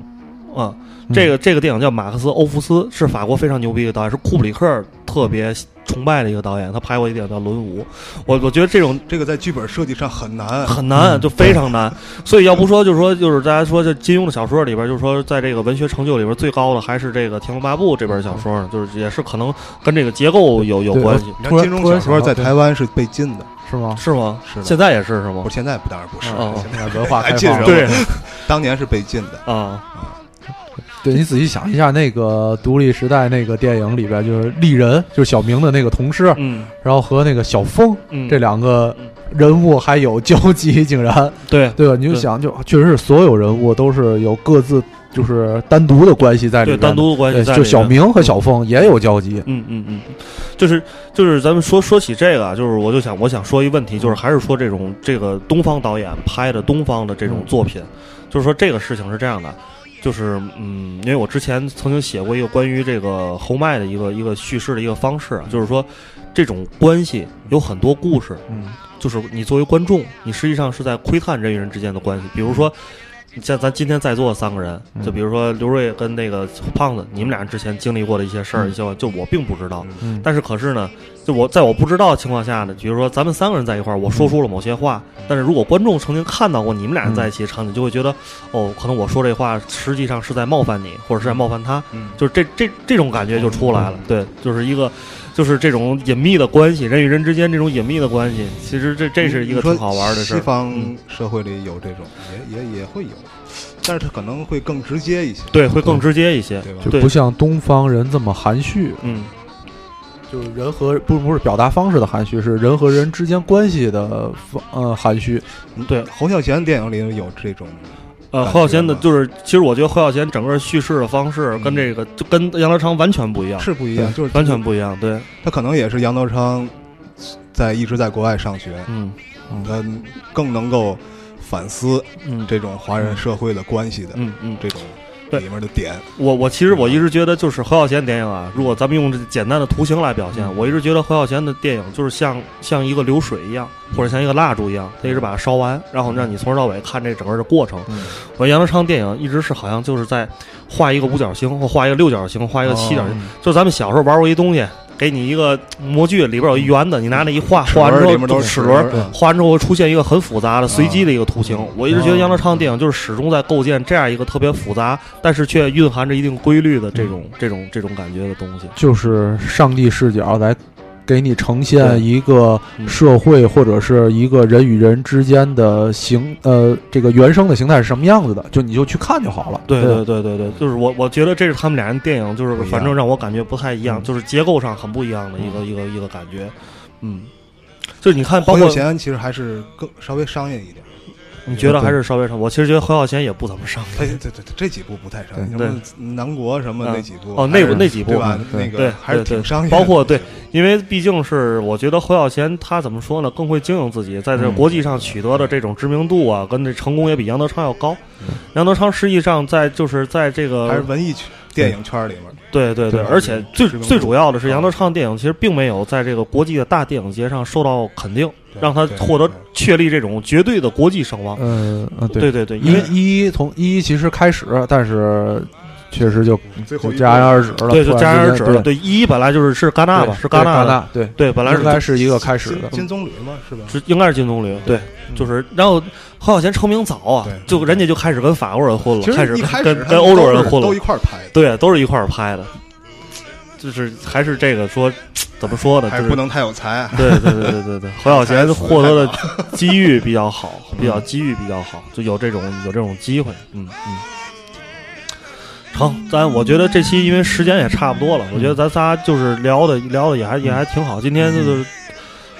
啊、这个这个电影叫马克思·欧夫斯，是法国非常牛逼的导演，是库布里克特别崇拜的一个导演，他拍过一个电影叫《轮舞》，我我觉得这种这个在剧本设计上很难，很难，就非常难。[LAUGHS] 所以要不说，就是说，就是大家说，这金庸的小说里边，就是说，在这个文学成就里边最高的还是这个《天龙八部》这本小说呢，就是也是可能跟这个结构有有关系，你看金庸小说在台湾是被禁的，是吗？是吗？是现在也是是吗不？现在不当然不是，哦现在文化还禁着开放 [LAUGHS] 对当年是被禁的。啊，对你仔细想一下，那个独立时代那个电影里边，就是丽人，就是小明的那个同事，嗯然后和那个小峰嗯，这两个嗯人物还有交集，竟然对对吧？你就想，就确实是所有人物都是有各自就是单独的关系在里对，单独的关系，在里面就小明和小峰也有交集。嗯嗯嗯，就是就是咱们说说起这个啊，就是我就想我想说一个问题，就是还是说这种这个东方导演拍的东方的这种作品，就是说这个事情是这样的，就是嗯，因为我之前曾经写过一个关于这个后麦的一个一个叙事的一个方式啊，就是说这种关系有很多故事，嗯，就是你作为观众，你实际上是在窥探人与人之间的关系。比如说，像咱今天在座的三个人，就比如说刘瑞跟那个胖子，你们俩之前经历过的一些事儿，一些就我并不知道。嗯但是可是呢，就我在我不知道的情况下呢，比如说咱们三个人在一块儿，我说出了某些话，但是如果观众曾经看到过你们俩人在一起的场景，就会觉得，哦，可能我说这话实际上是在冒犯你，或者是在冒犯他，嗯就是这这这种感觉就出来了。对，就是一个。就是这种隐秘的关系，人与人之间这种隐秘的关系，其实这这是一个挺好玩的事儿。西方嗯社会里有这种，也也也会有，但是它可能会更直接一些，对，会更直接一些。对吧？就不像东方人这么含蓄，嗯，就是人和不不是表达方式的含蓄，是人和人之间关系的方呃含蓄。对侯孝贤电影里有这种，呃，侯孝贤的就是，其实我觉得侯孝贤整个叙事的方式跟这个就跟杨德昌完全不一样，是不一样，就是完全不一样。对，他可能也是杨德昌在一直在国外上学，嗯他更能够反思嗯这种华人社会的关系的嗯嗯。这种对里面的点。我我其实我一直觉得，就是何小贤电影啊，如果咱们用这简单的图形来表现，我一直觉得何小贤的电影就是像像一个流水一样，或者像一个蜡烛一样，他一直把它烧完，然后让你从头到尾看这整个的过程。我杨德昌电影一直是好像就是在画一个五角星，或画一个六角星，画一个七角星，就咱们小时候玩过一东西。给你一个模具，里边有一圆的，你拿那一画，画完之后里面都是齿轮对，画完之后会出现一个很复杂的、随机的一个图形。我一直觉得杨德昌的电影就是始终在构建这样一个特别复杂，但是却蕴含着一定规律的这种、这种、这种感觉的东西。就是上帝视角来给你呈现一个嗯。社会或者是一个人与人之间的形呃这个原生的形态是什么样子的，就你就去看就好了。对对。对对对对，就是我我觉得这是他们俩人电影，就是反正让我感觉不太一样，嗯。就是结构上很不一样的一个、一个一个感觉。嗯，就是你看，包侯括孝贤其实还是更稍微商业一点，你觉得还是稍微长，我其实觉得何小贤也不怎么上。他对对对，这几部不太上，什对么南国什么嗯那几部哦那部那几部对吧？对那对个还是对挺商业，包括对因为毕竟是我觉得侯孝贤他怎么说呢，更会经营自己，在这嗯国际上取得的这种知名度啊，跟这成功也比杨德昌要高。嗯杨德昌实际上在就是在这个还是文艺圈电影圈里面，对对对，而且最最主要的是，杨德昌电影其实并没有在这个国际的大电影节上受到肯定，让他获得确立这种绝对的国际声望。嗯嗯对。对对，因为一一从一一其实开始，但是确实就就最后戛然而止了。对就戛然而止了。对，一本来就是是戛纳吧，是戛戛纳对，对，本来是应该是一个开始的。金棕榈嘛，是吧？是应该是金棕榈，对，就是然后何小贤成名早啊，就人家就开始跟法国人混了，开始跟跟欧洲人混了都一块儿拍，对，都是一块儿拍的，就是还是这个说怎么说呢，就是还不能太有才。啊对对对对对对，何小贤获得的机遇比较好，[LAUGHS] 比较机遇比较好，就有这种有这种机会，嗯嗯。成，咱我觉得这期因为时间也差不多了，我觉得咱仨就是聊的聊的也还也还挺好。今天就是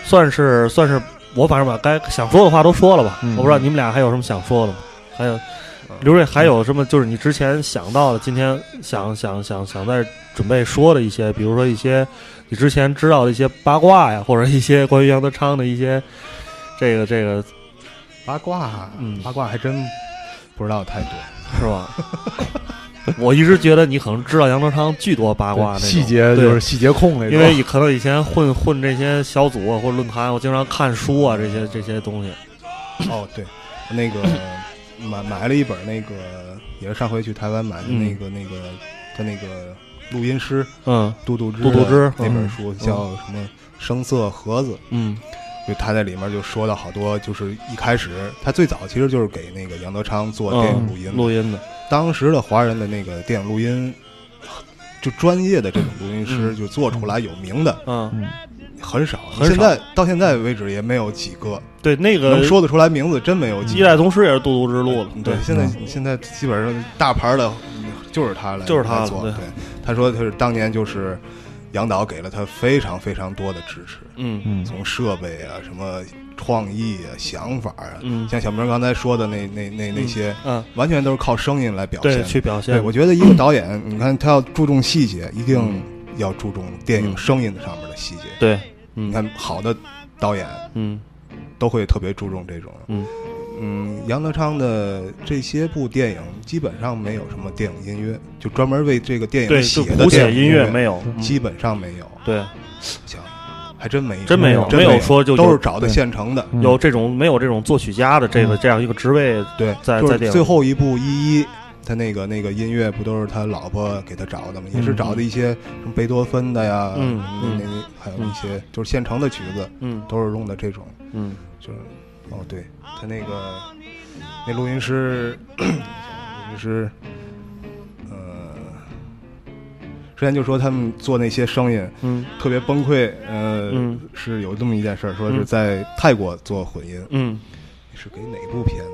算是算是我反正把该想说的话都说了吧，嗯我不知道你们俩还有什么想说的吗？还有刘瑞还有什么就是你之前想到的，今天想想想想在准备说的一些，比如说一些你之前知道的一些八卦呀，或者一些关于杨德昌的一些这个这个八卦，嗯八卦还真不知道太多。是吧？[LAUGHS] [LAUGHS] 我一直觉得你可能知道杨德昌巨多八卦那种细节就是细节控那种。因为可能以前混混这些小组啊或者论坛，我经常看书啊这些这些东西。哦，对，那个买买了一本那个，也是上回去台湾买的嗯那个、那个他那个录音师嗯杜杜之杜杜之那本嗯书叫什么《声色盒子》。嗯就他在里面就说到好多，就是一开始他最早其实就是给那个杨德昌做电影录音的，录音的，当时的华人的那个电影录音，就专业的这种录音师就做出来有名的嗯，很少，很少现在到现在为止也没有几个对，那个能说得出来名字，真没有几一。代宗师也是杜杜之路了，对，现在现在基本上大牌的，就是他来就是他来做。对对，他说他是当年就是杨导给了他非常非常多的支持，嗯嗯从设备啊、什么创意啊、想法啊，嗯像小明刚才说的那那那那些，嗯，完全都是靠声音来表，现。去表现对，。我觉得一个导演，你看他要注重细节，一定嗯要注重电影声音上面的细节。对，嗯你看好的导演嗯都会特别注重这种。嗯，嗯，杨德昌的这些部电影基本上没有什么电影音乐，就专门为这个电，影写的谱写音电影乐乐没有，嗯基本上没有。对，行还真没有，真没有真没有。说就有都是找的现成的。嗯。有这种没有这种作曲家的这个这样一个职位，对，就是在在最后一部一一，他那个那个音乐不都是他老婆给他找的吗？也是找的一些什么贝多芬的呀，那那还有一些就是现成的曲子，嗯。都是用的这种，嗯。就是哦，对他那个那录音师，[CLEARS THROAT] 录音师，呃，之前就说他们做那些声音嗯特别崩溃，呃，嗯是有这么一件事儿，说嗯是在泰国做混音，嗯是给哪部片子？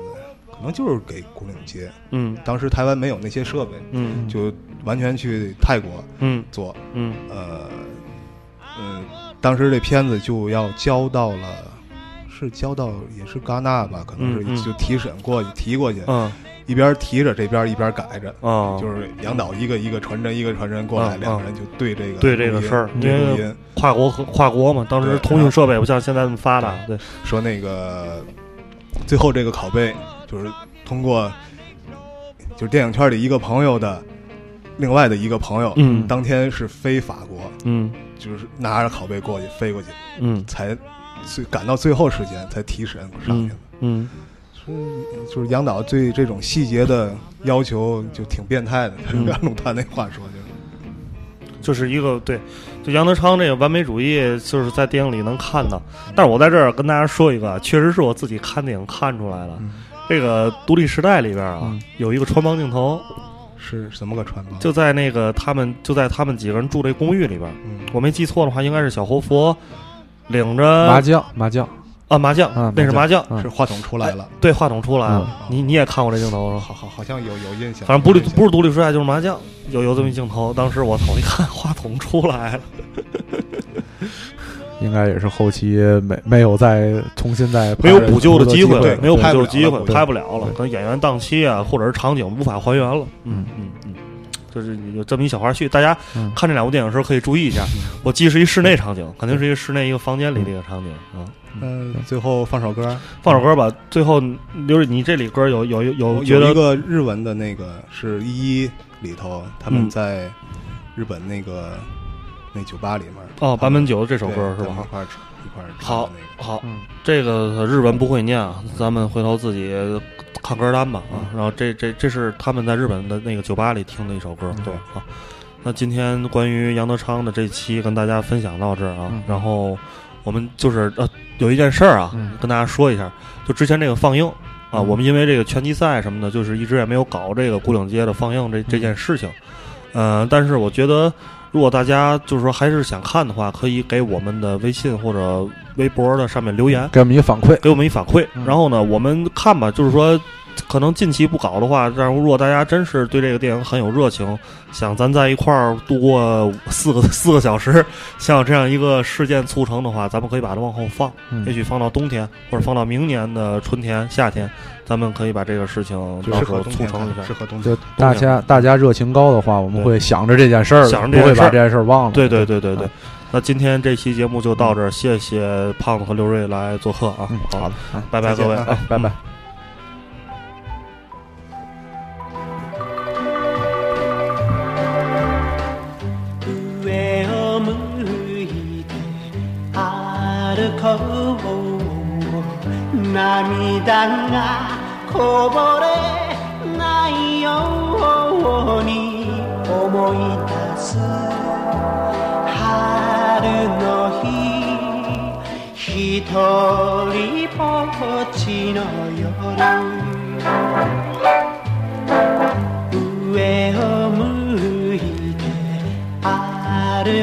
可能就是给《古岭街》。嗯当时台湾没有那些设备，嗯就完全去泰国嗯做。嗯呃，嗯，当时这片子就要交到了，是交到也是戛纳吧，可能是就提审过去提过去，嗯。一边提着这边一边改着。啊，就是杨导一个一个传真，一个传真过来，嗯两个人就对这个对这个事儿对因为录音，跨国和跨国嘛，当时通讯设备不像现在那么发达，对，说那个最后这个拷贝就是通过就是电影圈里一个朋友的另外的一个朋友，嗯。当天是飞法国，嗯。就是拿着拷贝过去飞过去，嗯。才最赶到最后时间才提审上去的。嗯所以就是杨导对这种细节的要求就挺变态的，嗯按陆他那话说就是。就是一个对，就杨德昌这个完美主义，就是在电影里能看到。但是我在这儿跟大家说一个，确实是我自己看电影看出来了。这个《独立时代》里边啊，嗯有一个穿帮镜头，是什么个穿帮？就在那个他们就在他们几个人住这公寓里边，嗯，我没记错的话，应该是小活佛领着麻将麻将，啊麻将，啊那是麻将，嗯是话筒出来了，对话筒出来了。嗯你你也看过这镜头？好好好像有有印象。反正不是有印象不是独立出来就是麻将，有有这么一镜头。当时我操，我一看话筒出来了，[LAUGHS] 应该也是后期没没有再重新再没有补救的机会对了，没有补拍不了救机会，了拍不了了，可能演员档期啊，或者是场景无法还原了。嗯嗯嗯，就是有这么一小花絮，大家嗯看这两部电影的时候可以注意一下。我记是一室内场景，肯定是一个室内一个房间里的一个场景啊。嗯，最后放首歌，放首歌吧，最后就是你这里歌有有有有有觉得一个日文的那个是一一里头，他们嗯在日本那个那酒吧里面哦，坂本九这首歌是吧？一块儿一块儿好那个。好嗯，这个日文不会念啊，咱们回头自己看歌单吧嗯啊。然后这这这是他们在日本的那个酒吧里听的一首歌，对啊。那今天关于杨德昌的这期跟大家分享到这儿啊，嗯然后我们就是呃有一件事儿啊，嗯跟大家说一下，就之前这个放映啊，嗯我们因为这个拳击赛什么的，就是一直也没有搞这个古岭街的放映这这件事情。呃，但是我觉得，如果大家就是说还是想看的话，可以给我们的微信或者微博的上面留言，给我们一个反馈，给我们一反馈。嗯然后呢，我们看吧，就是说，可能近期不搞的话，但是如果大家真是对这个电影很有热情，想咱在一块儿度过四个四个小时，像有这样一个事件促成的话，咱们可以把它往后放，嗯也许放到冬天，或者放到明年的春天、夏天，咱们可以把这个事情到时候适合促成一下，适。合冬天就。大家大家热情高的话，我们会想着这件事儿，想着这件事不会把这件事儿忘了。对对对对对啊，那今天这期节目就到这儿，谢谢胖子和刘瑞来做客啊嗯，，好的，啊拜拜各位拜拜。涙がこぼれないように思い出す春の日。一人ぼっちの夜。上を向いて歩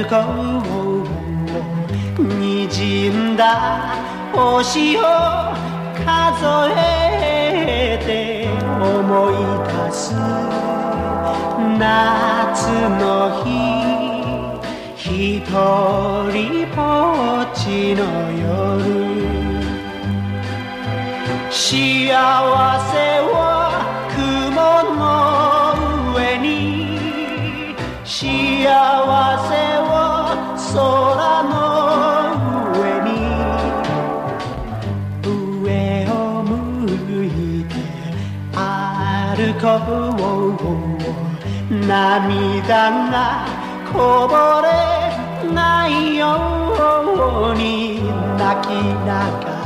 こう滲んだ星を数えて思い出す。夏の日一人ぼっちの夜。幸せを雲の上に。幸せを空のぶ涙がこぼれないように泣きながら